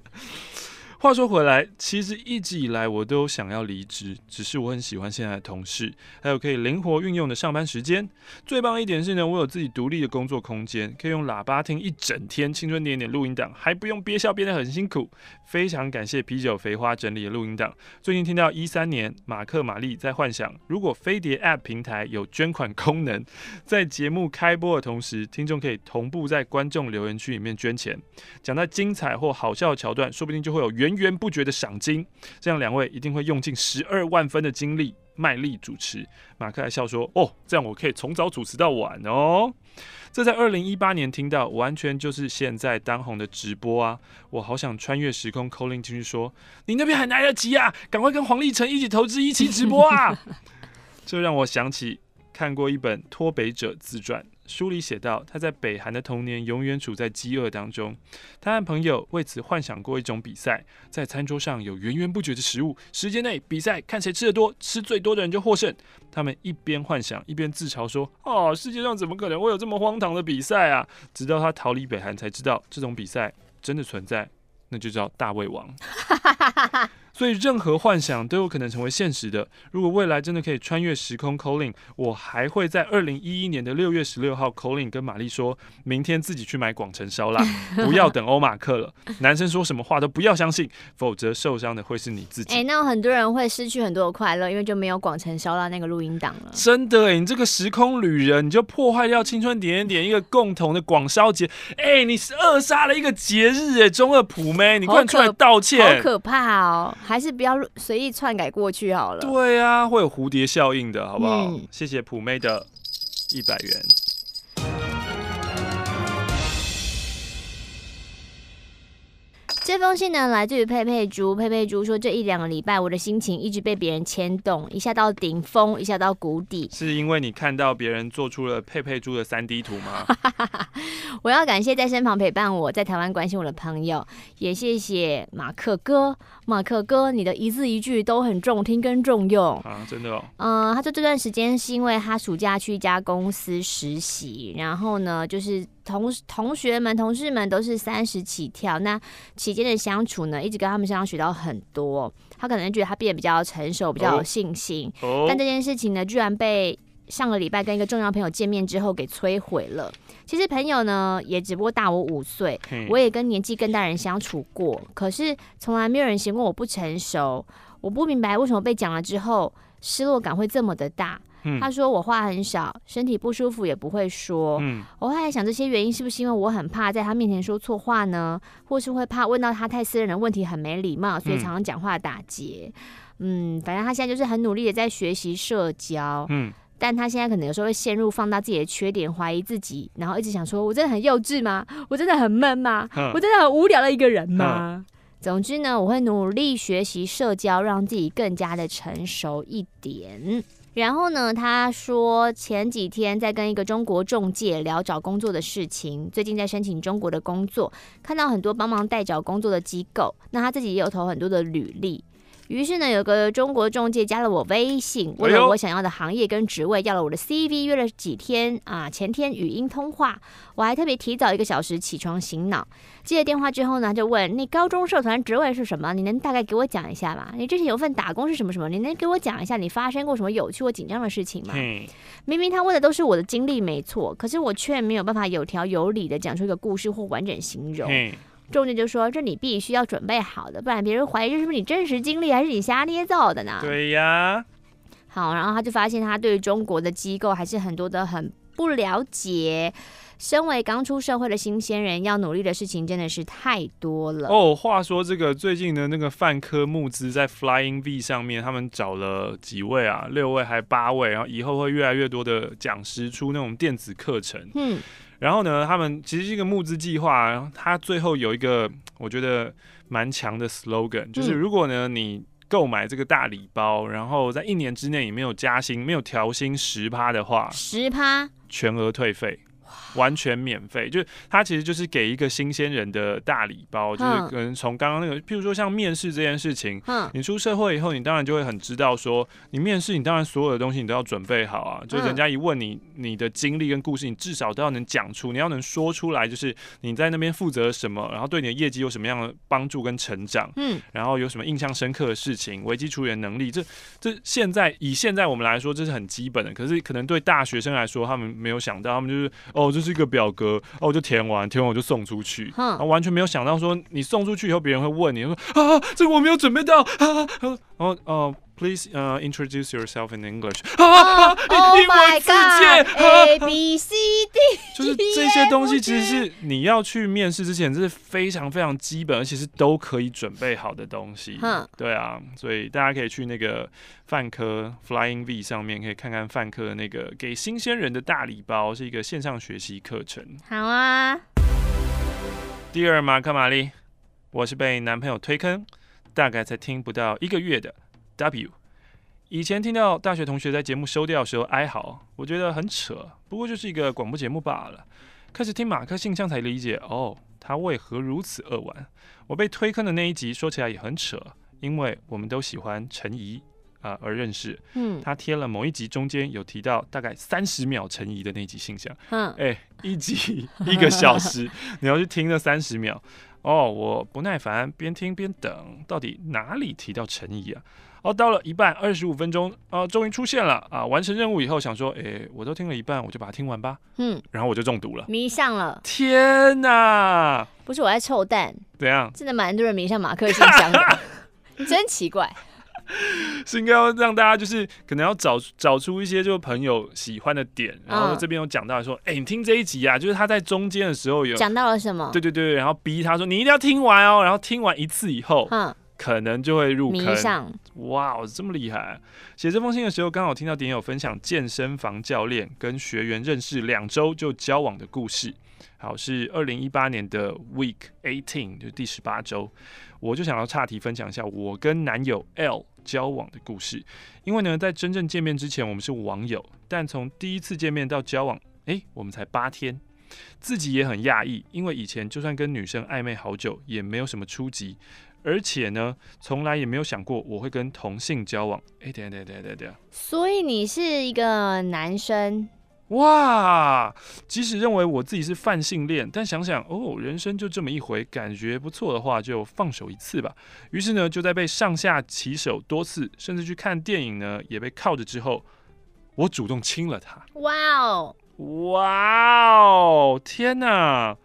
话说回来，其实一直以来我都想要离职，只是我很喜欢现在的同事，还有可以灵活运用的上班时间。最棒的一点是呢，我有自己独立的工作空间，可以用喇叭听一整天青春点点录音档，还不用憋笑憋得很辛苦。非常感谢啤酒肥花整理的录音档。最近听到一三年马克玛丽在幻想，如果飞碟 App 平台有捐款功能，在节目开播的同时，听众可以同步在观众留言区里面捐钱，讲到精彩或好笑的桥段，说不定就会有源源不绝的赏金，这样两位一定会用尽十二万分的精力卖力主持。马克还笑说：“哦，这样我可以从早主持到晚哦。”这在二零一八年听到，完全就是现在当红的直播啊！我好想穿越时空 calling 进去说：“你那边还来得及啊，赶快跟黄立成一起投资一起直播啊！” 这让我想起看过一本脱北者自传。书里写道，他在北韩的童年永远处在饥饿当中。他和朋友为此幻想过一种比赛，在餐桌上有源源不绝的食物，时间内比赛，看谁吃得多，吃最多的人就获胜。他们一边幻想，一边自嘲说：“哦，世界上怎么可能会有这么荒唐的比赛啊？”直到他逃离北韩，才知道这种比赛真的存在，那就叫大胃王。所以任何幻想都有可能成为现实的。如果未来真的可以穿越时空 call in，我还会在二零一一年的六月十六号 call in 跟玛丽说，明天自己去买广城烧腊，不要等欧马克了。男生说什么话都不要相信，否则受伤的会是你自己。哎、欸，那很多人会失去很多的快乐，因为就没有广城烧腊那个录音档了。真的哎、欸，你这个时空旅人，你就破坏掉青春点点点一个共同的广烧节。哎、欸，你是扼杀了一个节日哎、欸，中二普妹，你快出来道歉，好可怕哦。还是不要随意篡改过去好了。对啊，会有蝴蝶效应的，好不好？嗯、谢谢普妹的一百元。这封信呢，来自于佩佩猪。佩佩猪说，这一两个礼拜，我的心情一直被别人牵动，一下到顶峰，一下到谷底。是因为你看到别人做出了佩佩猪的三 D 图吗？我要感谢在身旁陪伴我，在台湾关心我的朋友，也谢谢马克哥。马克哥，你的一字一句都很中听跟重用啊，真的哦。嗯、呃，他说这段时间是因为他暑假去一家公司实习，然后呢，就是同同学们、同事们都是三十起跳，那期间的相处呢，一直跟他们身上学到很多。他可能觉得他变得比较成熟，比较有信心。哦。但这件事情呢，居然被上个礼拜跟一个重要朋友见面之后给摧毁了。其实朋友呢，也只不过大我五岁，我也跟年纪更大人相处过，可是从来没有人嫌过我不成熟。我不明白为什么被讲了之后，失落感会这么的大。嗯、他说我话很少，身体不舒服也不会说。嗯、我后来想这些原因是不是因为我很怕在他面前说错话呢？或是会怕问到他太私人的问题很没礼貌，所以常常讲话打结。嗯，反正他现在就是很努力的在学习社交。嗯。但他现在可能有时候会陷入放大自己的缺点，怀疑自己，然后一直想说：“我真的很幼稚吗？我真的很闷吗？我真的很无聊的一个人吗？”总之呢，我会努力学习社交，让自己更加的成熟一点。然后呢，他说前几天在跟一个中国中介聊找工作的事情，最近在申请中国的工作，看到很多帮忙代找工作的机构，那他自己也有投很多的履历。于是呢，有个中国中介加了我微信，问了我想要的行业跟职位，要了我的 CV，约了几天啊，前天语音通话，我还特别提早一个小时起床醒脑。接了电话之后呢，就问你高中社团职位是什么？你能大概给我讲一下吗？你之前有份打工是什么什么？你能给我讲一下你发生过什么有趣或紧张的事情吗？明明他问的都是我的经历没错，可是我却没有办法有条有理的讲出一个故事或完整形容。仲介就说：“这你必须要准备好的，不然别人怀疑这是不是你真实经历，还是你瞎捏造的呢？”对呀。好，然后他就发现他对中国的机构还是很多的很不了解。身为刚出社会的新鲜人，要努力的事情真的是太多了。哦，话说这个最近的那个泛科募资在 Flying V 上面，他们找了几位啊，六位还八位，然后以后会越来越多的讲师出那种电子课程。嗯。然后呢，他们其实这个募资计划，它最后有一个我觉得蛮强的 slogan，就是如果呢你购买这个大礼包，然后在一年之内你没有加薪、没有调薪十趴的话，十趴全额退费。完全免费，就是他其实就是给一个新鲜人的大礼包，就是可能从刚刚那个，譬如说像面试这件事情，你出社会以后，你当然就会很知道说，你面试你当然所有的东西你都要准备好啊，就人家一问你你的经历跟故事，你至少都要能讲出，你要能说出来，就是你在那边负责什么，然后对你的业绩有什么样的帮助跟成长，嗯，然后有什么印象深刻的事情，危机处理的能力，这这现在以现在我们来说这是很基本的，可是可能对大学生来说，他们没有想到，他们就是哦就是。这个表格哦，我就填完，填完我就送出去，然后完全没有想到说你送出去以后，别人会问你说啊，这个我没有准备到啊，然后哦。Please, uh, introduce yourself in English. 啊，Oh my God! A B C D，就是这些东西，其实是你要去面试之前，这是非常非常基本，而且是都可以准备好的东西。嗯，对啊，所以大家可以去那个泛科 Flying V 上面，可以看看泛科的那个给新鲜人的大礼包，是一个线上学习课程。好啊。第二，马克玛丽，我是被男朋友推坑，大概才听不到一个月的。W，以前听到大学同学在节目收掉的时候哀嚎，我觉得很扯，不过就是一个广播节目罢了。开始听马克信箱才理解，哦，他为何如此恶玩。我被推坑的那一集说起来也很扯，因为我们都喜欢陈怡啊而认识。嗯，他贴了某一集中间有提到大概三十秒陈怡的那集信箱。嗯，哎、欸，一集 一个小时，你要去听那三十秒。哦，我不耐烦，边听边等，到底哪里提到陈怡啊？哦，到了一半，二十五分钟，啊，终于出现了啊！完成任务以后，想说，哎、欸，我都听了一半，我就把它听完吧。嗯，然后我就中毒了，迷上了。天哪！不是我在臭蛋，怎样？真的蛮多人迷上马克信箱的，真奇怪。是应该要让大家就是可能要找找出一些就是朋友喜欢的点，然后这边有讲到说，哎、嗯欸，你听这一集啊，就是他在中间的时候有讲到了什么？对对对，然后逼他说你一定要听完哦，然后听完一次以后，嗯。可能就会入坑。哇，这么厉害！写这封信的时候，刚好听到点友分享健身房教练跟学员认识两周就交往的故事。好，是二零一八年的 Week Eighteen，就第十八周。我就想要岔题分享一下我跟男友 L 交往的故事。因为呢，在真正见面之前，我们是网友，但从第一次见面到交往，诶，我们才八天，自己也很讶异，因为以前就算跟女生暧昧好久，也没有什么出击。而且呢，从来也没有想过我会跟同性交往。哎，等下等下等下等下。所以你是一个男生？哇！即使认为我自己是泛性恋，但想想哦，人生就这么一回，感觉不错的话，就放手一次吧。于是呢，就在被上下其手多次，甚至去看电影呢，也被靠着之后，我主动亲了他。哇哦！哇哦！天哪！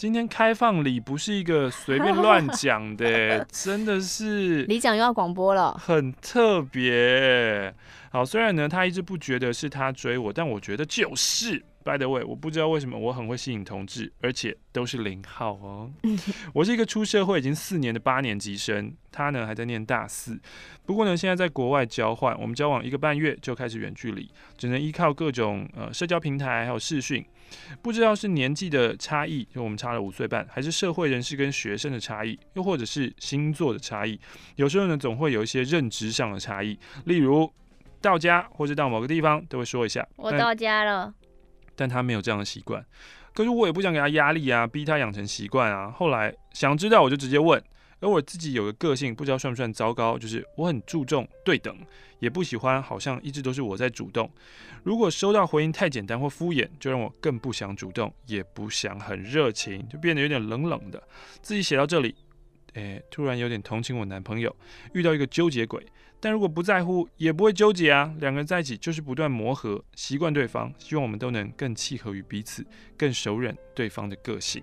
今天开放礼不是一个随便乱讲的，真的是李讲又要广播了，很特别。好，虽然呢，他一直不觉得是他追我，但我觉得就是。By the way，我不知道为什么我很会吸引同志，而且都是零号哦。我是一个出社会已经四年的八年级生，他呢还在念大四。不过呢，现在在国外交换，我们交往一个半月就开始远距离，只能依靠各种呃社交平台还有视讯。不知道是年纪的差异，就我们差了五岁半，还是社会人士跟学生的差异，又或者是星座的差异。有时候呢，总会有一些认知上的差异，例如到家或者到某个地方都会说一下，我到家了。但他没有这样的习惯，可是我也不想给他压力啊，逼他养成习惯啊。后来想知道我就直接问，而我自己有个个性，不知道算不算糟糕，就是我很注重对等，也不喜欢好像一直都是我在主动。如果收到回应太简单或敷衍，就让我更不想主动，也不想很热情，就变得有点冷冷的。自己写到这里，诶，突然有点同情我男朋友，遇到一个纠结鬼。但如果不在乎，也不会纠结啊。两个人在一起就是不断磨合，习惯对方，希望我们都能更契合于彼此，更熟稔对方的个性。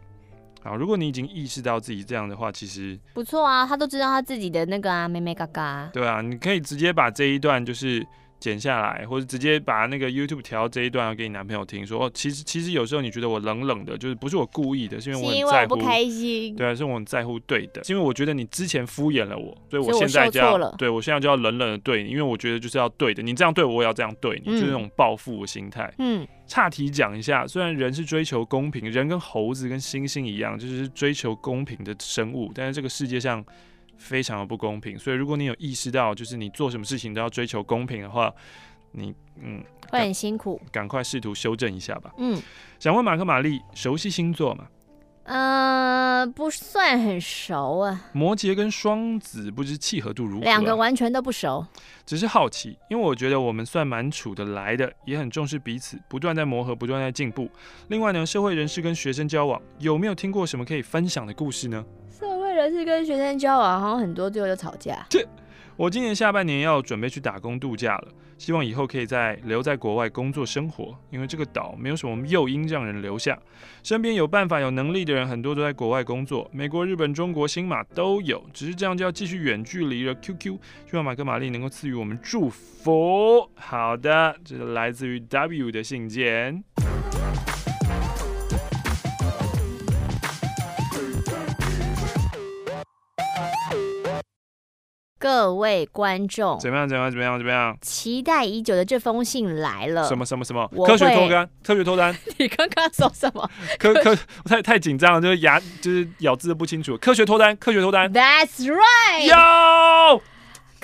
好，如果你已经意识到自己这样的话，其实不错啊。他都知道他自己的那个啊，妹妹嘎嘎。对啊，你可以直接把这一段就是。剪下来，或者直接把那个 YouTube 调这一段要给你男朋友听，说哦，其实其实有时候你觉得我冷冷的，就是不是我故意的，是因为我很在乎，不开心，对啊，是我很在乎对的，是因为我觉得你之前敷衍了我，所以我现在就要，对我现在就要冷冷的对你，因为我觉得就是要对的，你这样对我，我也要这样对你，嗯、就是那种报复的心态。嗯，岔题讲一下，虽然人是追求公平，人跟猴子跟猩猩一样，就是追求公平的生物，但是这个世界上非常的不公平，所以如果你有意识到，就是你做什么事情都要追求公平的话。你嗯，会很辛苦，赶快试图修正一下吧。嗯，想问马克玛丽，熟悉星座吗？呃，不算很熟啊。摩羯跟双子不知契合度如何啊？两个完全都不熟，只是好奇，因为我觉得我们算蛮处得来的，也很重视彼此，不断在磨合，不断在进步。另外呢，社会人士跟学生交往，有没有听过什么可以分享的故事呢？社会人士跟学生交往，好像很多最后就吵架。我今年下半年要准备去打工度假了，希望以后可以再留在国外工作生活，因为这个岛没有什么诱因让人留下。身边有办法、有能力的人很多都在国外工作，美国、日本、中国、新马都有，只是这样就要继续远距离了。QQ，希望马克玛丽能够赐予我们祝福。好的，这是来自于 W 的信件。各位观众，怎么样？怎么样？怎么样？怎么样？期待已久的这封信来了。什么？什么？什么？科学脱单？科学脱单？你刚刚说什么？科科太太紧张了，就是牙就是咬字不清楚。科学脱单？科学脱单？That's right。哟，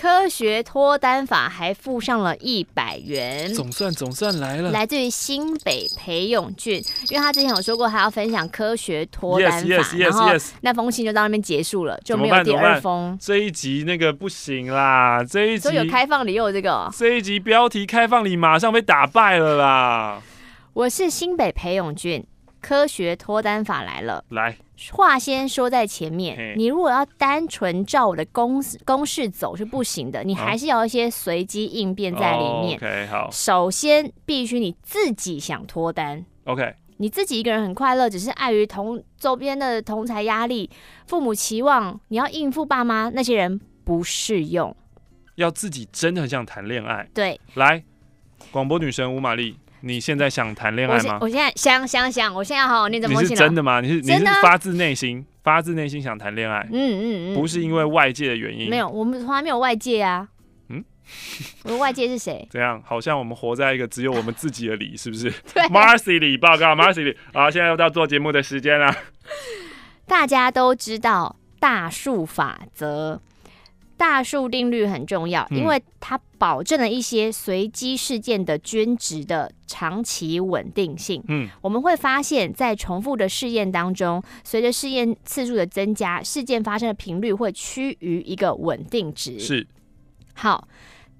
科学脱单法还附上了一百元，总算总算来了。来自于新北裴勇俊，因为他之前有说过，他要分享科学脱单法，yes, yes, yes, 然后.那封信就到那边结束了，就没有第二封。这一集那个不行啦，这一集有开放礼又有这个，这一集标题开放礼马上被打败了啦。我是新北裴勇俊，科学脱单法来了，来。话先说在前面，你如果要单纯照我的公公式走是不行的，你还是要一些随机应变在里面。Oh, OK，好。首先必须你自己想脱单。OK，你自己一个人很快乐，只是碍于同周边的同侪压力、父母期望，你要应付爸妈，那些人不适用。要自己真的很想谈恋爱。对，来，广播女神吴玛丽。你现在想谈恋爱吗？我现在想想想，我现在要好好念这封信了。你是真的吗？你是你是发自内心发自内心想谈恋爱？嗯嗯嗯，不是因为外界的原因。没有，我们从来没有外界啊。嗯，我的外界是谁？怎样好像我们活在一个只有我们自己的里，是不是？对。Marcy 里报告，Marcy 里 啊，现在又到做节目的时间了。大家都知道大数法则。大数定律很重要，因为它保证了一些随机事件的均值的长期稳定性。嗯，我们会发现，在重复的试验当中，随着试验次数的增加，事件发生的频率会趋于一个稳定值。是，好，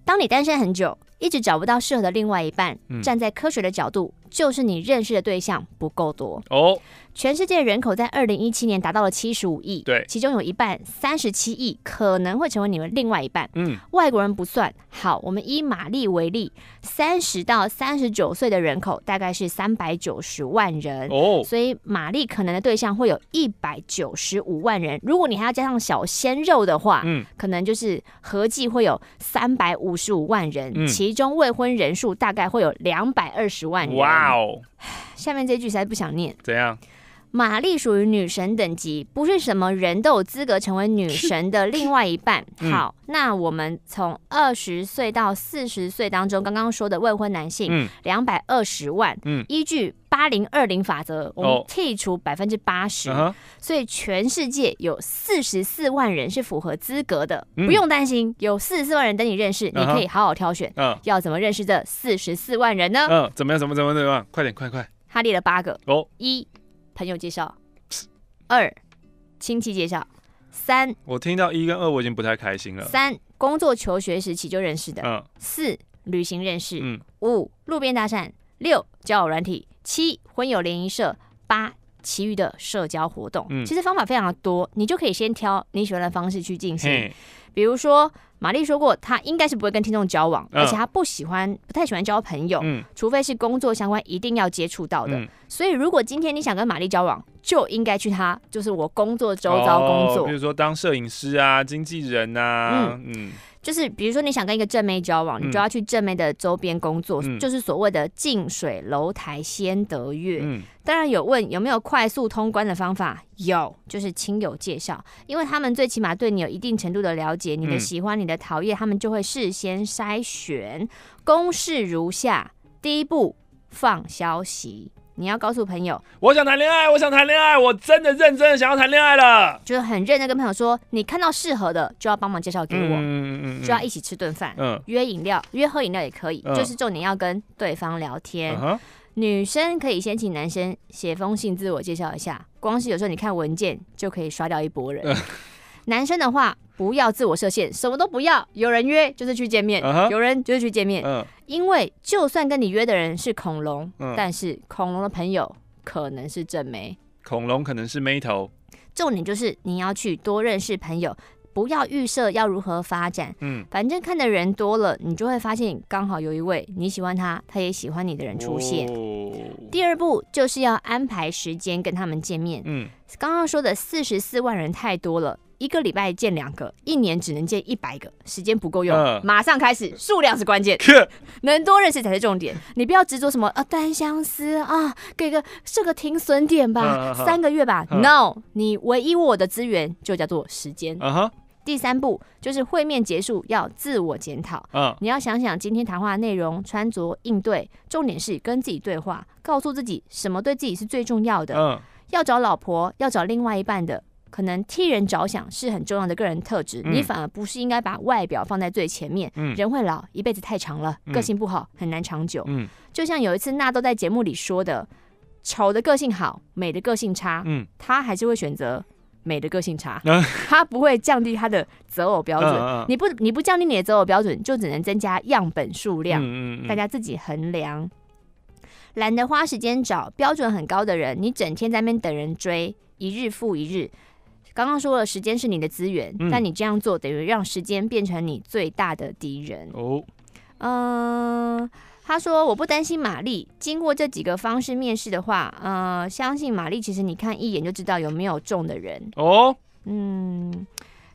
当你单身很久，一直找不到适合的另外一半，嗯，站在科学的角度，就是你认识的对象不够多哦。全世界人口在二零一七年达到了七十五亿，对，其中有一半三十七亿可能会成为你们另外一半。嗯，外国人不算。好，我们以玛丽为例，三十到三十九岁的人口大概是三百九十万人哦，所以玛丽可能的对象会有一百九十五万人。如果你还要加上小鲜肉的话，嗯，可能就是合计会有三百五十五万人，嗯，其中未婚人数大概会有两百二十万人。哇哦，下面这句实在不想念，怎样？玛丽属于女神等级，不是什么人都有资格成为女神的另外一半。好，嗯、那我们从二十岁到四十岁当中，刚刚说的未婚男性，两百二十万。嗯，依据八零二零法则，我们剔除百分之八十，所以全世界有四十四万人是符合资格的，嗯、不用担心，有四十四万人等你认识，你可以好好挑选。嗯，要怎么认识这四十四万人呢？嗯，怎么样？怎么怎么怎么样？快点，快快！他列了八个。哦，一。朋友介绍，二亲戚介绍，三我听到一跟二我已经不太开心了。三工作求学时期就认识的，嗯。四旅行认识，嗯。五路边搭讪，六交友软体，七婚友联谊社，八其余的社交活动。嗯。其实方法非常的多，你就可以先挑你喜欢的方式去进行。比如说，玛丽说过，她应该是不会跟听众交往，而且她不喜欢、不太喜欢交朋友，除非是工作相关一定要接触到的。所以，如果今天你想跟玛丽交往，就应该去他，就是我工作周遭工作，比如说当摄影师啊、经纪人啊，嗯。就是比如说你想跟一个正妹交往，你就要去正妹的周边工作，嗯、就是所谓的近水楼台先得月。嗯、当然有问有没有快速通关的方法，有，就是亲友介绍，因为他们最起码对你有一定程度的了解，你的喜欢、你的讨厌，他们就会事先筛选。公式如下：第一步，放消息。你要告诉朋友，我想谈恋爱，我想谈恋爱，我真的认真的想要谈恋爱了，就是很认真跟朋友说，你看到适合的就要帮忙介绍给我，嗯嗯嗯，就要一起吃顿饭，嗯，约饮料，约喝饮料也可以，嗯、就是重点要跟对方聊天。嗯、女生可以先请男生写封信自我介绍一下，光是有时候你看文件就可以刷掉一波人。嗯、男生的话。不要自我设限，什么都不要。有人约就是去见面，uh huh. 有人就是去见面。Uh. 因为就算跟你约的人是恐龙，uh huh. 但是恐龙的朋友可能是正妹，恐龙可能是妹头。重点就是你要去多认识朋友，不要预设要如何发展。嗯，反正看的人多了，你就会发现刚好有一位你喜欢他，他也喜欢你的人出现。哦、第二步就是要安排时间跟他们见面。嗯，刚刚说的四十四万人太多了。一个礼拜见两个，一年只能见一百个，时间不够用。呃、马上开始，数量是关键，能多认识才是重点。你不要执着什么啊单相思啊，给个设个停损点吧，呃、三个月吧。呃、No，你唯一我的资源就叫做时间。第三步就是会面结束要自我检讨。嗯、你要想想今天谈话内容、穿着、应对，重点是跟自己对话，告诉自己什么对自己是最重要的。嗯、要找老婆，要找另外一半的。可能替人着想是很重要的个人特质，嗯、你反而不是应该把外表放在最前面。嗯、人会老，一辈子太长了，个性不好、嗯、很难长久。嗯、就像有一次纳豆在节目里说的，丑的个性好，美的个性差，嗯、他还是会选择。美的个性差，他不会降低他的择偶标准。你不你不降低你的择偶标准，就只能增加样本数量。大家自己衡量。懒得花时间找标准很高的人，你整天在那边等人追，一日复一日。刚刚说了，时间是你的资源，但你这样做等于让时间变成你最大的敌人。哦，嗯。他说：“我不担心玛丽，经过这几个方式面试的话，呃，相信玛丽其实你看一眼就知道有没有中的人哦。嗯，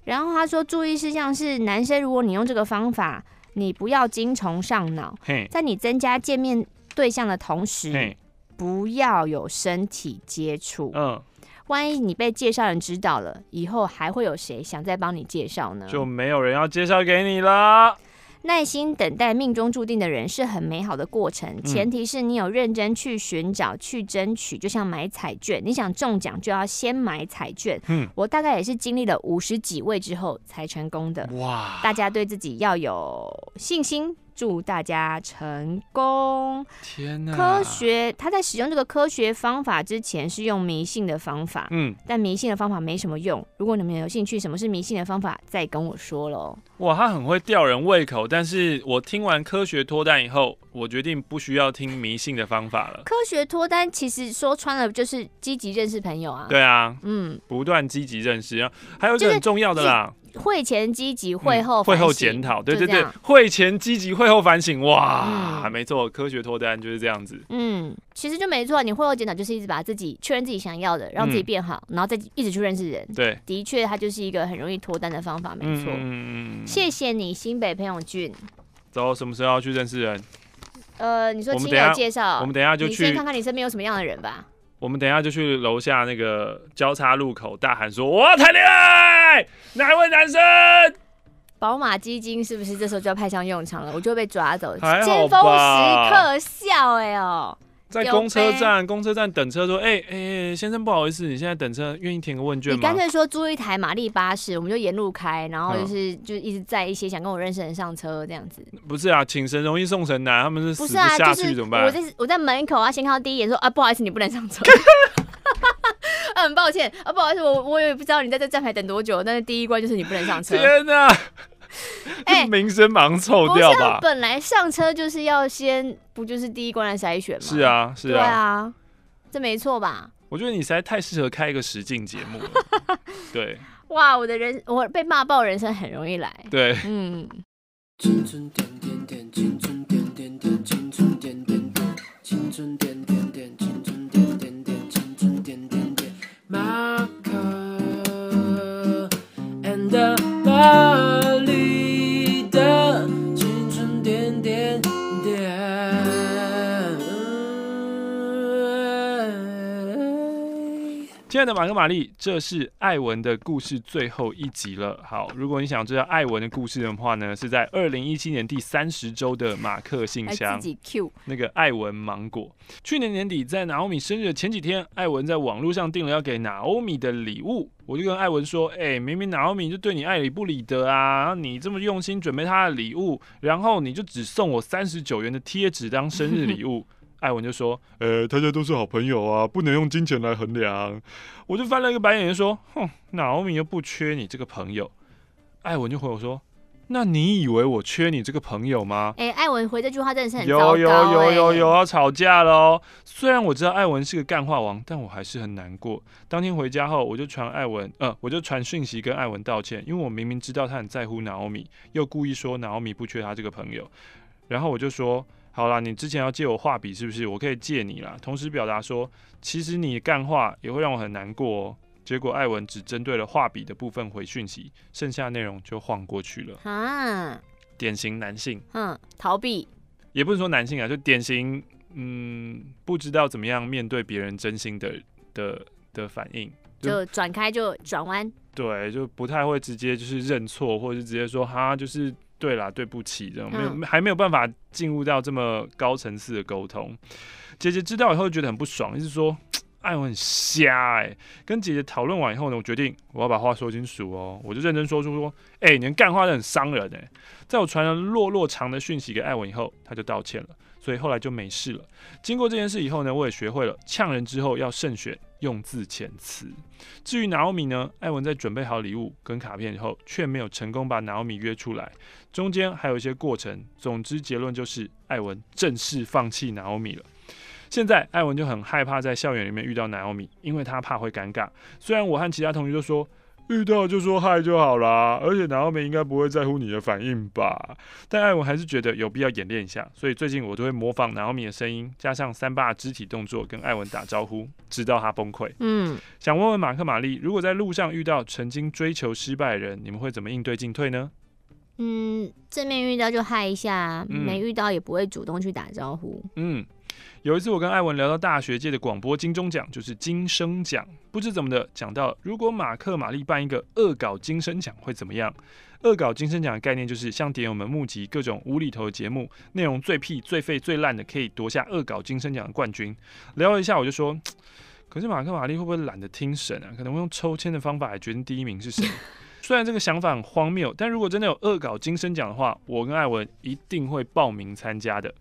然后他说注意事项是：男生如果你用这个方法，你不要精虫上脑，在你增加见面对象的同时，不要有身体接触。嗯，万一你被介绍人知道了，以后还会有谁想再帮你介绍呢？就没有人要介绍给你了。”耐心等待命中注定的人是很美好的过程，前提是你有认真去寻找、去争取。就像买彩券，你想中奖就要先买彩券。嗯，我大概也是经历了五十几位之后才成功的。哇，大家对自己要有信心。祝大家成功！天哪，科学他在使用这个科学方法之前是用迷信的方法，嗯，但迷信的方法没什么用。如果你们有兴趣，什么是迷信的方法，再跟我说喽。哇，他很会吊人胃口，但是我听完科学脱单以后，我决定不需要听迷信的方法了。科学脱单其实说穿了就是积极认识朋友啊。对啊，嗯，不断积极认识啊，还有一个很重要的啦。就是会前积极，会后会后检讨，对对对，会前积极，会后反省，哇，还没错，科学脱单就是这样子。嗯，其实就没错，你会后检讨就是一直把自己确认自己想要的，让自己变好，然后再一直去认识人。对，的确，它就是一个很容易脱单的方法，没错。嗯，谢谢你，新北彭永俊。走，什么时候要去认识人？呃，你说亲友介绍，我们等一下就去，你先看看你身边有什么样的人吧。我们等一下就去楼下那个交叉路口大喊说：“我要谈恋爱，哪位男生？”宝马基金是不是这时候就要派上用场了？我就会被抓走，尖峰时刻笑哎哦。在公车站，公车站等车，说：“哎、欸、哎、欸，先生，不好意思，你现在等车，愿意填个问卷吗？”你干脆说租一台马力巴士，我们就沿路开，然后就是、嗯、就一直载一些想跟我认识的人上车，这样子。不是啊，请神容易送神难，他们是死不下去怎么办？我在我在门口啊，先看到第一眼说：“啊，不好意思，你不能上车。”啊，很抱歉啊，不好意思，我我也不知道你在这站牌等多久，但是第一关就是你不能上车。天哪！哎，名声忙臭掉吧？本来上车就是要先，不就是第一关的筛选吗？是啊，是啊，对啊，这没错吧？我觉得你实在太适合开一个实境节目了。对，哇，我的人，我被骂爆人生很容易来。对，嗯。青春点点点，青春点点点，青春点点点，青春点点点，青春点点点，青春点点点。马克 and 亲爱的马克、玛丽，这是艾文的故事最后一集了。好，如果你想知道艾文的故事的话呢，是在二零一七年第三十周的马克信箱，那个艾文芒果。去年年底在娜欧米生日的前几天，艾文在网络上订了要给娜欧米的礼物，我就跟艾文说：“哎、欸，明明娜欧米就对你爱理不理的啊，你这么用心准备他的礼物，然后你就只送我三十九元的贴纸当生日礼物。”艾文就说：“呃，大家都是好朋友啊，不能用金钱来衡量。”我就翻了一个白眼，就说：“哼，娜欧米又不缺你这个朋友。”艾文就回我说：“那你以为我缺你这个朋友吗？”哎、欸，艾文回这句话真的是很、欸、有有有有有要吵架喽！虽然我知道艾文是个干话王，但我还是很难过。当天回家后，我就传艾文，呃，我就传讯息跟艾文道歉，因为我明明知道他很在乎娜欧米，又故意说娜欧米不缺他这个朋友。然后我就说。好啦，你之前要借我画笔是不是？我可以借你啦。同时表达说，其实你干话也会让我很难过哦。结果艾文只针对了画笔的部分回讯息，剩下内容就晃过去了。啊，典型男性，嗯，逃避，也不是说男性啊，就典型，嗯，不知道怎么样面对别人真心的的的反应，就转开就转弯，对，就不太会直接就是认错，或者是直接说哈，就是。对啦，对不起，这样没有、嗯、还没有办法进入到这么高层次的沟通。姐姐知道以后觉得很不爽，就是说艾文很瞎哎、欸。跟姐姐讨论完以后呢，我决定我要把话说清楚哦。我就认真说出说，哎、欸，你们干话都很伤人哎、欸。在我传了落落长的讯息给艾文以后，他就道歉了，所以后来就没事了。经过这件事以后呢，我也学会了呛人之后要慎选用字遣词。至于 Naomi 呢，艾文在准备好礼物跟卡片以后，却没有成功把 Naomi 约出来，中间还有一些过程。总之结论就是，艾文正式放弃 Naomi 了。现在艾文就很害怕在校园里面遇到 Naomi，因为他怕会尴尬。虽然我和其他同学都说。遇到就说嗨就好啦，而且南奥美应该不会在乎你的反应吧？但艾文还是觉得有必要演练一下，所以最近我都会模仿南奥美的声音，加上三八肢体动作跟艾文打招呼，直到他崩溃。嗯，想问问马克玛丽，如果在路上遇到曾经追求失败的人，你们会怎么应对进退呢？嗯，正面遇到就嗨一下，没遇到也不会主动去打招呼。嗯。有一次，我跟艾文聊到大学界的广播金钟奖，就是金声奖。不知怎么的，讲到如果马克玛丽办一个恶搞金声奖会怎么样？恶搞金声奖的概念就是向点友们募集各种无厘头的节目，内容最屁、最废、最烂的，可以夺下恶搞金声奖的冠军。聊了一下，我就说，可是马克玛丽会不会懒得听审啊？可能会用抽签的方法来决定第一名是谁？虽然这个想法很荒谬，但如果真的有恶搞金声奖的话，我跟艾文一定会报名参加的。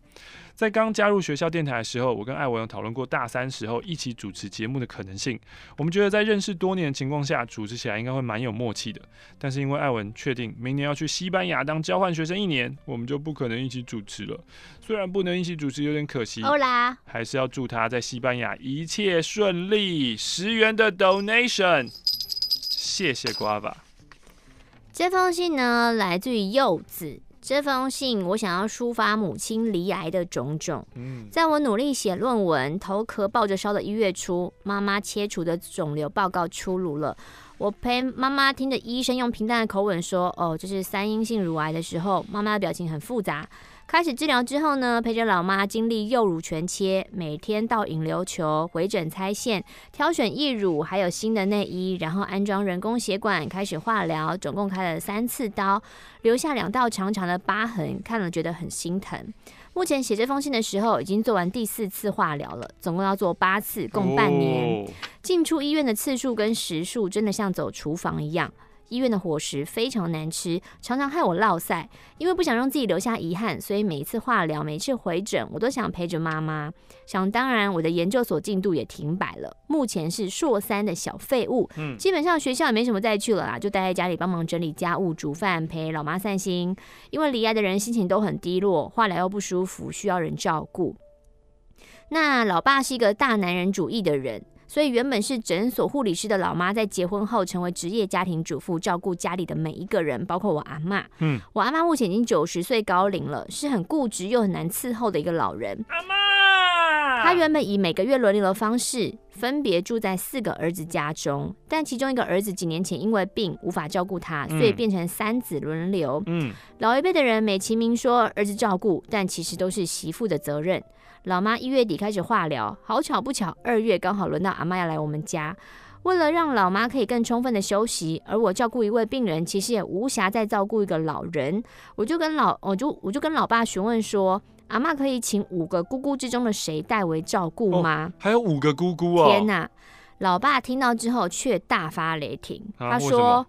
在刚加入学校电台的时候，我跟艾文有讨论过大三时候一起主持节目的可能性。我们觉得在认识多年的情况下，主持起来应该会蛮有默契的。但是因为艾文确定明年要去西班牙当交换学生一年，我们就不可能一起主持了。虽然不能一起主持有点可惜，还是要祝他在西班牙一切顺利。十元的 donation，谢谢 Guava。这封信呢，来自于柚子。这封信我想要抒发母亲罹癌的种种。在我努力写论文、头壳抱着烧的一月初，妈妈切除的肿瘤报告出炉了。我陪妈妈听着医生用平淡的口吻说：“哦，这是三阴性乳癌的时候，妈妈的表情很复杂。”开始治疗之后呢，陪着老妈经历右乳全切，每天到引流球、回诊拆线、挑选义乳，还有新的内衣，然后安装人工血管，开始化疗，总共开了三次刀，留下两道长长的疤痕，看了觉得很心疼。目前写这封信的时候，已经做完第四次化疗了，总共要做八次，共半年。进出医院的次数跟时数，真的像走厨房一样。医院的伙食非常难吃，常常害我落赛。因为不想让自己留下遗憾，所以每一次化疗、每一次回诊，我都想陪着妈妈。想当然，我的研究所进度也停摆了，目前是硕三的小废物。嗯，基本上学校也没什么再去了啦，就待在家里帮忙整理家务、煮饭，陪老妈散心。因为离癌的人心情都很低落，化疗又不舒服，需要人照顾。那老爸是一个大男人主义的人。所以原本是诊所护理师的老妈，在结婚后成为职业家庭主妇，照顾家里的每一个人，包括我阿妈。嗯，我阿妈目前已经九十岁高龄了，是很固执又很难伺候的一个老人。阿妈，她原本以每个月轮流的方式，分别住在四个儿子家中，但其中一个儿子几年前因为病无法照顾他，所以变成三子轮流。嗯，老一辈的人美其名说儿子照顾，但其实都是媳妇的责任。老妈一月底开始化疗，好巧不巧，二月刚好轮到阿妈要来我们家。为了让老妈可以更充分的休息，而我照顾一位病人，其实也无暇再照顾一个老人。我就跟老，我就我就跟老爸询问说，阿妈可以请五个姑姑之中的谁代为照顾吗？哦，还有五个姑姑啊！天哪！老爸听到之后却大发雷霆，啊，他说。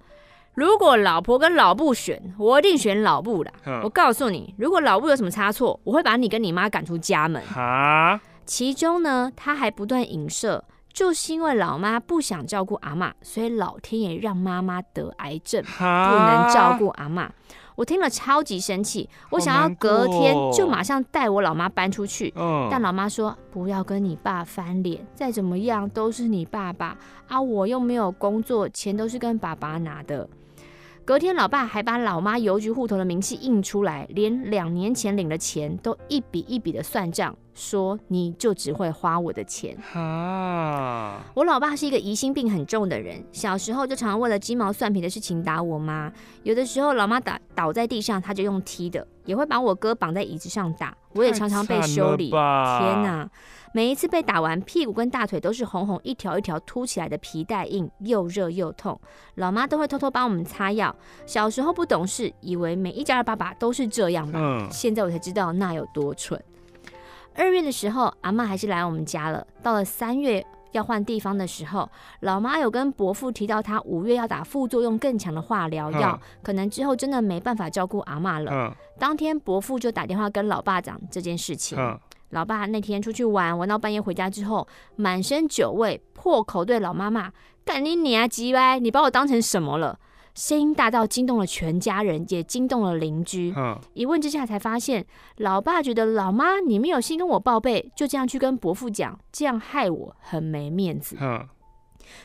如果老婆跟老布选，我一定选老布的。我告诉你，如果老布有什么差错，我会把你跟你妈赶出家门。哈，其中呢，他还不断影射，就是因为老妈不想照顾阿妈，所以老天爷让妈妈得癌症，不能照顾阿妈。我听了超级生气，我想要隔天就马上带我老妈搬出去。但老妈说不要跟你爸翻脸，再怎么样都是你爸爸啊，我又没有工作，钱都是跟爸爸拿的。隔天，老爸还把老妈邮局户头的明细印出来，连两年前领的钱都一笔一笔的算账，说你就只会花我的钱。啊！我老爸是一个疑心病很重的人，小时候就常常为了鸡毛蒜皮的事情打我妈。有的时候老妈打倒在地上，他就用踢的，也会把我哥绑在椅子上打，我也常常被修理。天哪！每一次被打完，屁股跟大腿都是红红一条一条凸起来的皮带印，又热又痛。老妈都会偷偷帮我们擦药。小时候不懂事，以为每一家的爸爸都是这样吧。嗯，现在我才知道那有多蠢。二月的时候，阿妈还是来我们家了。到了三月，要换地方的时候，老妈有跟伯父提到，她五月要打副作用更强的化疗药，可能之后真的没办法照顾阿妈了。当天伯父就打电话跟老爸讲这件事情。老爸那天出去玩，玩到半夜回家之后，满身酒味，破口对老妈骂：“干你娘鸡歪！你把我当成什么了？”声音大到惊动了全家人，也惊动了邻居。一问之下才发现，老爸觉得老妈你没有先跟我报备，就这样去跟伯父讲，这样害我很没面子。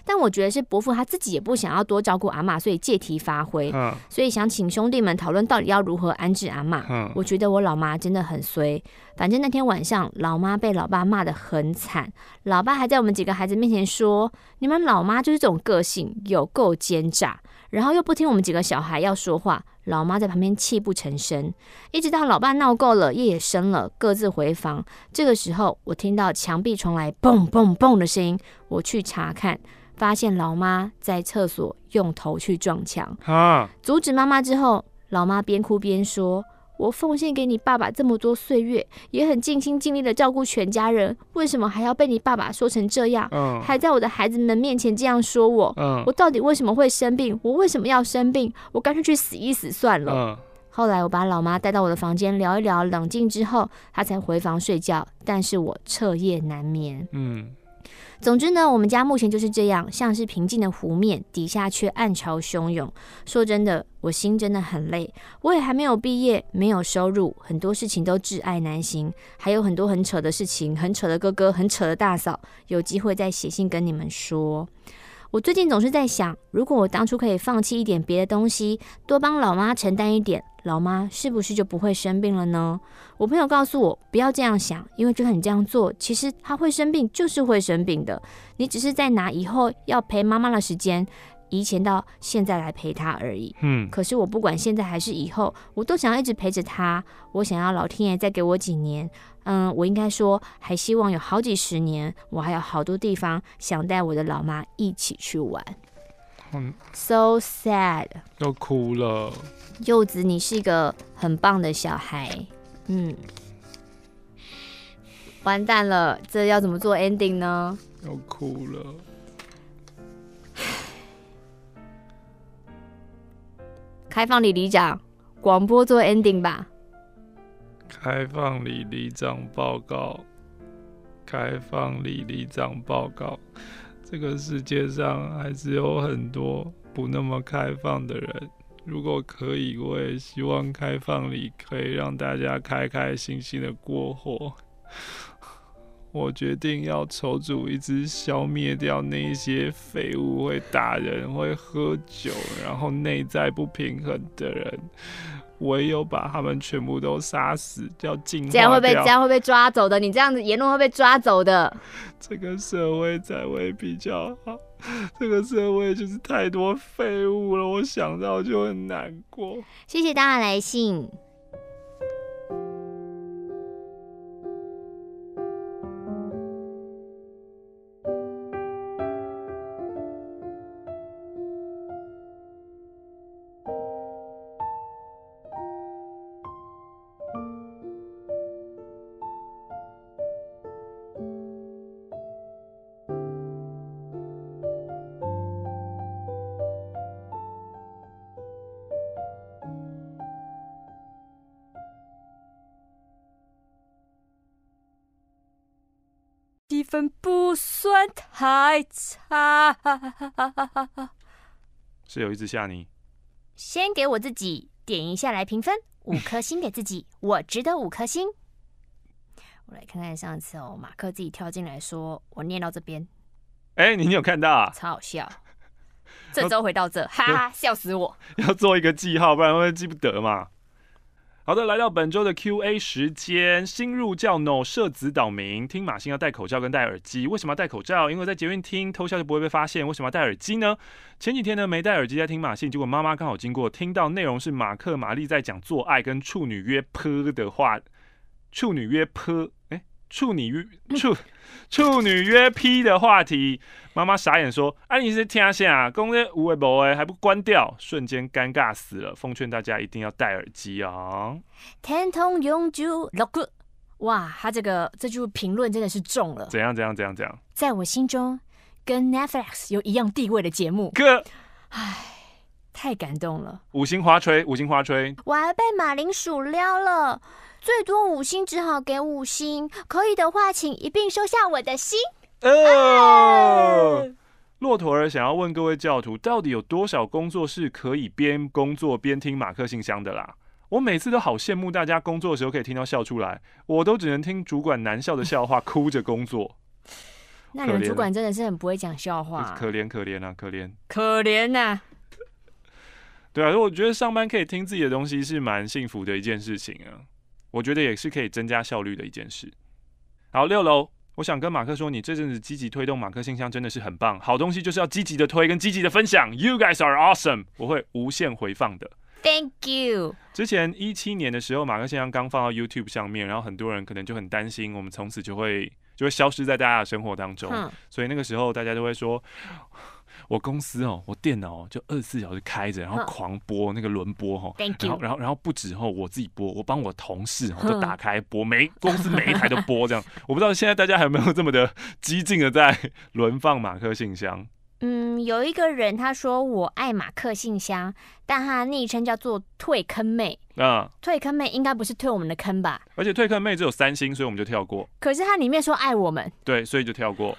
但我觉得是伯父他自己也不想要多照顾阿妈，所以借题发挥，嗯、所以想请兄弟们讨论到底要如何安置阿妈。嗯、我觉得我老妈真的很衰，反正那天晚上老妈被老爸骂得很惨，老爸还在我们几个孩子面前说：“你们老妈就是这种个性，有够奸诈。”然后又不听我们几个小孩要说话，老妈在旁边泣不成声。一直到老爸闹够了，夜也深了，各自回房。这个时候，我听到墙壁传来嘣嘣嘣的声音，我去查看，发现老妈在厕所用头去撞墙。啊！阻止妈妈之后，老妈边哭边说。我奉献给你爸爸这么多岁月，也很尽心尽力的照顾全家人，为什么还要被你爸爸说成这样？嗯，还在我的孩子们面前这样说我。嗯，我到底为什么会生病？我为什么要生病？我干脆去死一死算了。嗯，后来我把老妈带到我的房间聊一聊，冷静之后，她才回房睡觉。但是我彻夜难眠。嗯。总之呢，我们家目前就是这样，像是平静的湖面，底下却暗潮汹涌。说真的，我心真的很累。我也还没有毕业，没有收入，很多事情都挚爱难行，还有很多很扯的事情，很扯的哥哥，很扯的大嫂，有机会再写信跟你们说。我最近总是在想，如果我当初可以放弃一点别的东西，多帮老妈承担一点，老妈是不是就不会生病了呢？我朋友告诉我，不要这样想，因为就算你这样做，其实她会生病，就是会生病的。你只是在拿以后要陪妈妈的时间。以前到现在来陪他而已。嗯，可是我不管现在还是以后，我都想要一直陪着他。我想要老天爷再给我几年。嗯，我应该说，还希望有好几十年，我还有好多地方想带我的老妈一起去玩。嗯，so sad，要哭了。柚子，你是一个很棒的小孩。嗯，完蛋了，这要怎么做 ending 呢？要哭了。开放李里长，广播做 ending 吧。开放李里长报告，开放李里长报告。这个世界上还是有很多不那么开放的人。如果可以，我也希望开放里可以让大家开开心心的过活。我决定要筹组一支消灭掉那些废物、会打人、会喝酒，然后内在不平衡的人。唯有把他们全部都杀死，要净化。这样会被这样会被抓走的。你这样子言论会被抓走的。这个社会才会比较好。这个社会就是太多废物了，我想到就很难过。谢谢大家来信。太差，是有一只吓你。先给我自己点一下来评分，五颗星给自己，我值得五颗星。我来看看上次哦，马克自己跳进来说，我念到这边，哎、欸，你有看到啊？超好笑，这周回到这，哈哈，笑死我！要做一个记号，不然会记不得嘛。好的，来到本周的 Q&A 时间。新入教 no 社子岛民听马信要戴口罩跟戴耳机，为什么要戴口罩？因为在捷运听偷笑就不会被发现。为什么要戴耳机呢？前几天呢没戴耳机在听马信，结果妈妈刚好经过，听到内容是马克玛丽在讲做爱跟处女约泼的话，处女约泼。处女约处处女约 P 的话题，妈妈傻眼说：“哎、啊，你是听下，公这无为不为还不关掉，瞬间尴尬死了。”奉劝大家一定要戴耳机啊！天通永久六个哇，他这个这句评论真的是中了。怎样？怎样？怎样？怎样？在我心中，跟 Netflix 有一样地位的节目。哥，唉，太感动了。五星花吹，五星花吹。我还被马铃薯撩了，最多五星，只好给五星。可以的话，请一并收下我的心。哦。骆驼儿想要问各位教徒，到底有多少工作是可以边工作边听马克信箱的啦？我每次都好羡慕大家工作的时候可以听到笑出来，我都只能听主管难笑的笑话，哭着工作。那你们主管真的是很不会讲笑话，可怜可怜啊，可怜可怜呐、啊。对啊，我觉得上班可以听自己的东西是蛮幸福的一件事情啊。我觉得也是可以增加效率的一件事。好，六楼，我想跟马克说，你这阵子积极推动马克信箱真的是很棒，好东西就是要积极的推跟积极的分享。You guys are awesome，我会无限回放的。Thank you。之前一七年的时候，马克信箱刚放到 YouTube 上面，然后很多人可能就很担心，我们从此就会就会消失在大家的生活当中。嗯、所以那个时候大家就会说，我公司哦，我电脑就二十四小时开着，然后狂播那个轮播哈。然后然后然后不止后我自己播，我帮我同事就打开播，每公司每一台都播这样。我不知道现在大家还有没有这么的激进的在 轮放马克信箱。嗯，有一个人他说我爱马克信箱，但他昵称叫做退坑妹。啊，退坑妹应该不是退我们的坑吧？而且退坑妹只有三星，所以我们就跳过。可是他里面说爱我们，对，所以就跳过。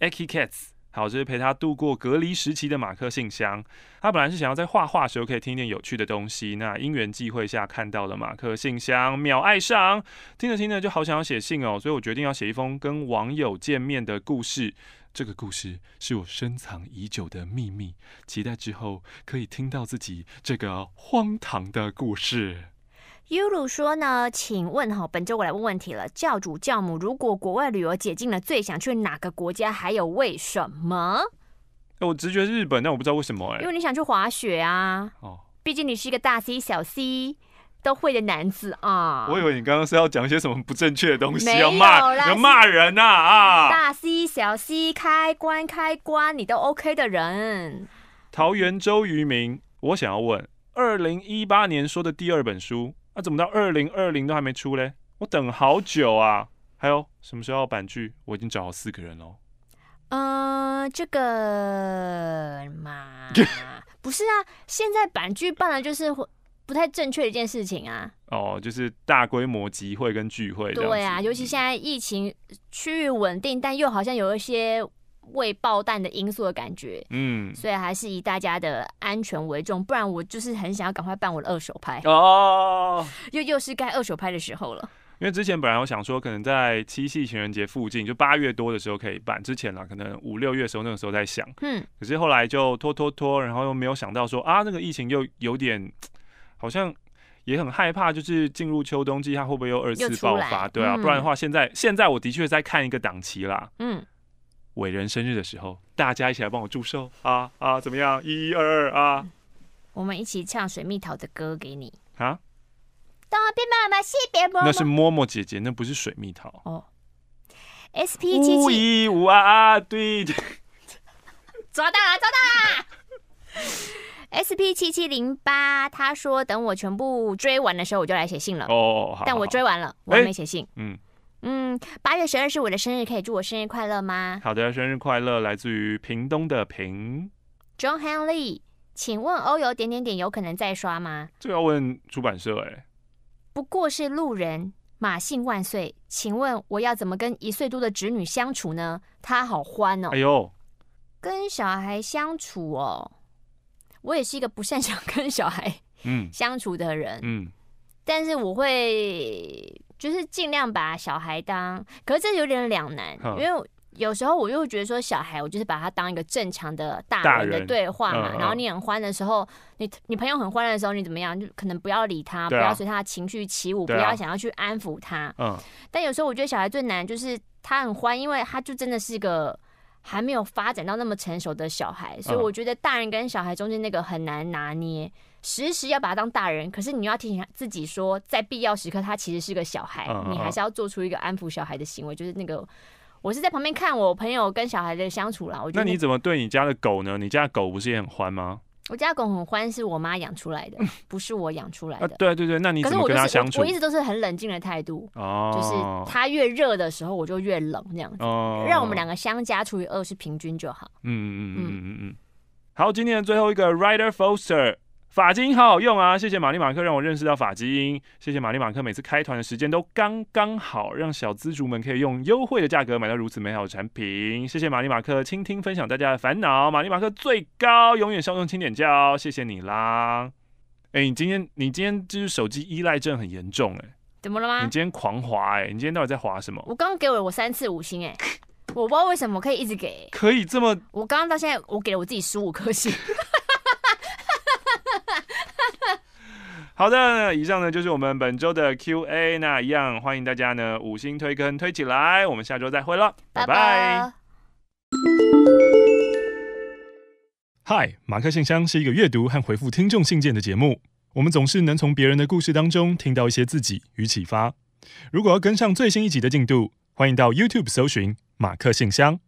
Aki Cats，好，这是陪他度过隔离时期的马克信箱。他本来是想要在画画时候可以听一点有趣的东西，那因缘际会下看到了马克信箱，秒爱上，听着听着就好想要写信哦，所以我决定要写一封跟网友见面的故事。这个故事是我深藏已久的秘密，期待之后可以听到自己这个荒唐的故事。优鲁说呢，请问哈，本周我来问问题了，教主教母，如果国外旅游解禁了，最想去哪个国家？还有为什么？我直觉是日本，但我不知道为什么哎。因为你想去滑雪啊。哦。毕竟你是一个大 C 小 C。都会的男子啊！我以为你刚刚是要讲一些什么不正确的东西，要骂要骂人呐啊，啊！大 C 小 C 开关开关，你都 OK 的人。桃园周渝民，我想要问，二零一八年说的第二本书，那、啊、怎么到二零二零都还没出嘞？我等好久啊！还有什么时候要版剧？我已经找好四个人喽。嗯、呃，这个嘛，不是啊，现在版剧办了就是。不太正确的一件事情啊！哦，就是大规模集会跟聚会。对啊，尤其现在疫情趋于稳定，但又好像有一些未爆弹的因素的感觉。嗯，所以还是以大家的安全为重，不然我就是很想要赶快办我的二手拍哦。又又是该二手拍的时候了。因为之前本来我想说，可能在七夕情人节附近，就八月多的时候可以办。之前啦，可能五六月的时候，那个时候在想，嗯，可是后来就拖拖拖，然后又没有想到说啊，那个疫情又有点。好像也很害怕，就是进入秋冬季，它会不会又二次爆发？对啊，嗯、不然的话，现在现在我的确在看一个档期啦。嗯，伟人生日的时候，大家一起来帮我祝寿啊啊！怎么样？一二二啊！我们一起唱水蜜桃的歌给你啊！东边妈妈西边摸摸，那是摸摸姐姐，那不是水蜜桃哦。S P 七七五一五啊啊！对，抓到了，抓到了。S P 七七零八，他说等我全部追完的时候，我就来写信了。哦，好。但我追完了，我还没写信。嗯嗯，八月十二是我的生日，可以祝我生日快乐吗？好的，生日快乐，来自于屏东的屏。John Henley，请问欧游点点点有可能再刷吗？这个要问出版社哎。不过是路人，马姓万岁，请问我要怎么跟一岁多的侄女相处呢？他好欢哦。哎呦，跟小孩相处哦。我也是一个不擅长 跟小孩嗯相处的人嗯，嗯，但是我会就是尽量把小孩当，可是这有点两难，因为有时候我又觉得说小孩，我就是把他当一个正常的大人的对话嘛，然后你很欢的时候，你你朋友很欢的时候，你怎么样就可能不要理他，不要随他的情绪起舞，不要想要去安抚他，嗯，但有时候我觉得小孩最难就是他很欢，因为他就真的是个。还没有发展到那么成熟的小孩，所以我觉得大人跟小孩中间那个很难拿捏，时时要把他当大人，可是你要提醒自己说，在必要时刻他其实是个小孩，你还是要做出一个安抚小孩的行为，就是那个我是在旁边看我朋友跟小孩的相处啦。我觉得，那你怎么对你家的狗呢？你家的狗不是也很欢吗？我家狗很欢，是我妈养出来的，不是我养出来的。啊，对对对，那你怎么跟它相处？我一直都是很冷静的态度，哦，就是它越热的时候，我就越冷，这样子，哦，让我们两个相加除以二是平均就好。嗯嗯嗯嗯嗯嗯。好，今天的最后一个 Ryder Foster。发基因好好用啊！谢谢玛丽马克让我认识到法基因。谢谢玛丽马克每次开团的时间都刚刚好，让小资族们可以用优惠的价格买到如此美好的产品。谢谢玛丽马克倾听分享大家的烦恼。玛丽马克最高，永远笑中轻点叫，谢谢你啦！哎、欸，你今天你今天就是手机依赖症很严重哎、欸，怎么了吗？你今天狂滑哎、欸，你今天到底在滑什么？我刚刚给我我三次五星哎、欸，我不知道为什么可以一直给，可以这么？我刚刚到现在我给了我自己十五颗星。好的，以上呢就是我们本周的 Q&A，那一样欢迎大家呢五星推坑推起来，我们下周再会了，拜拜。嗨，马克信箱是一个阅读和回复听众信件的节目，我们总是能从别人的故事当中听到一些自己与启发。如果要跟上最新一集的进度，欢迎到 YouTube 搜寻马克信箱。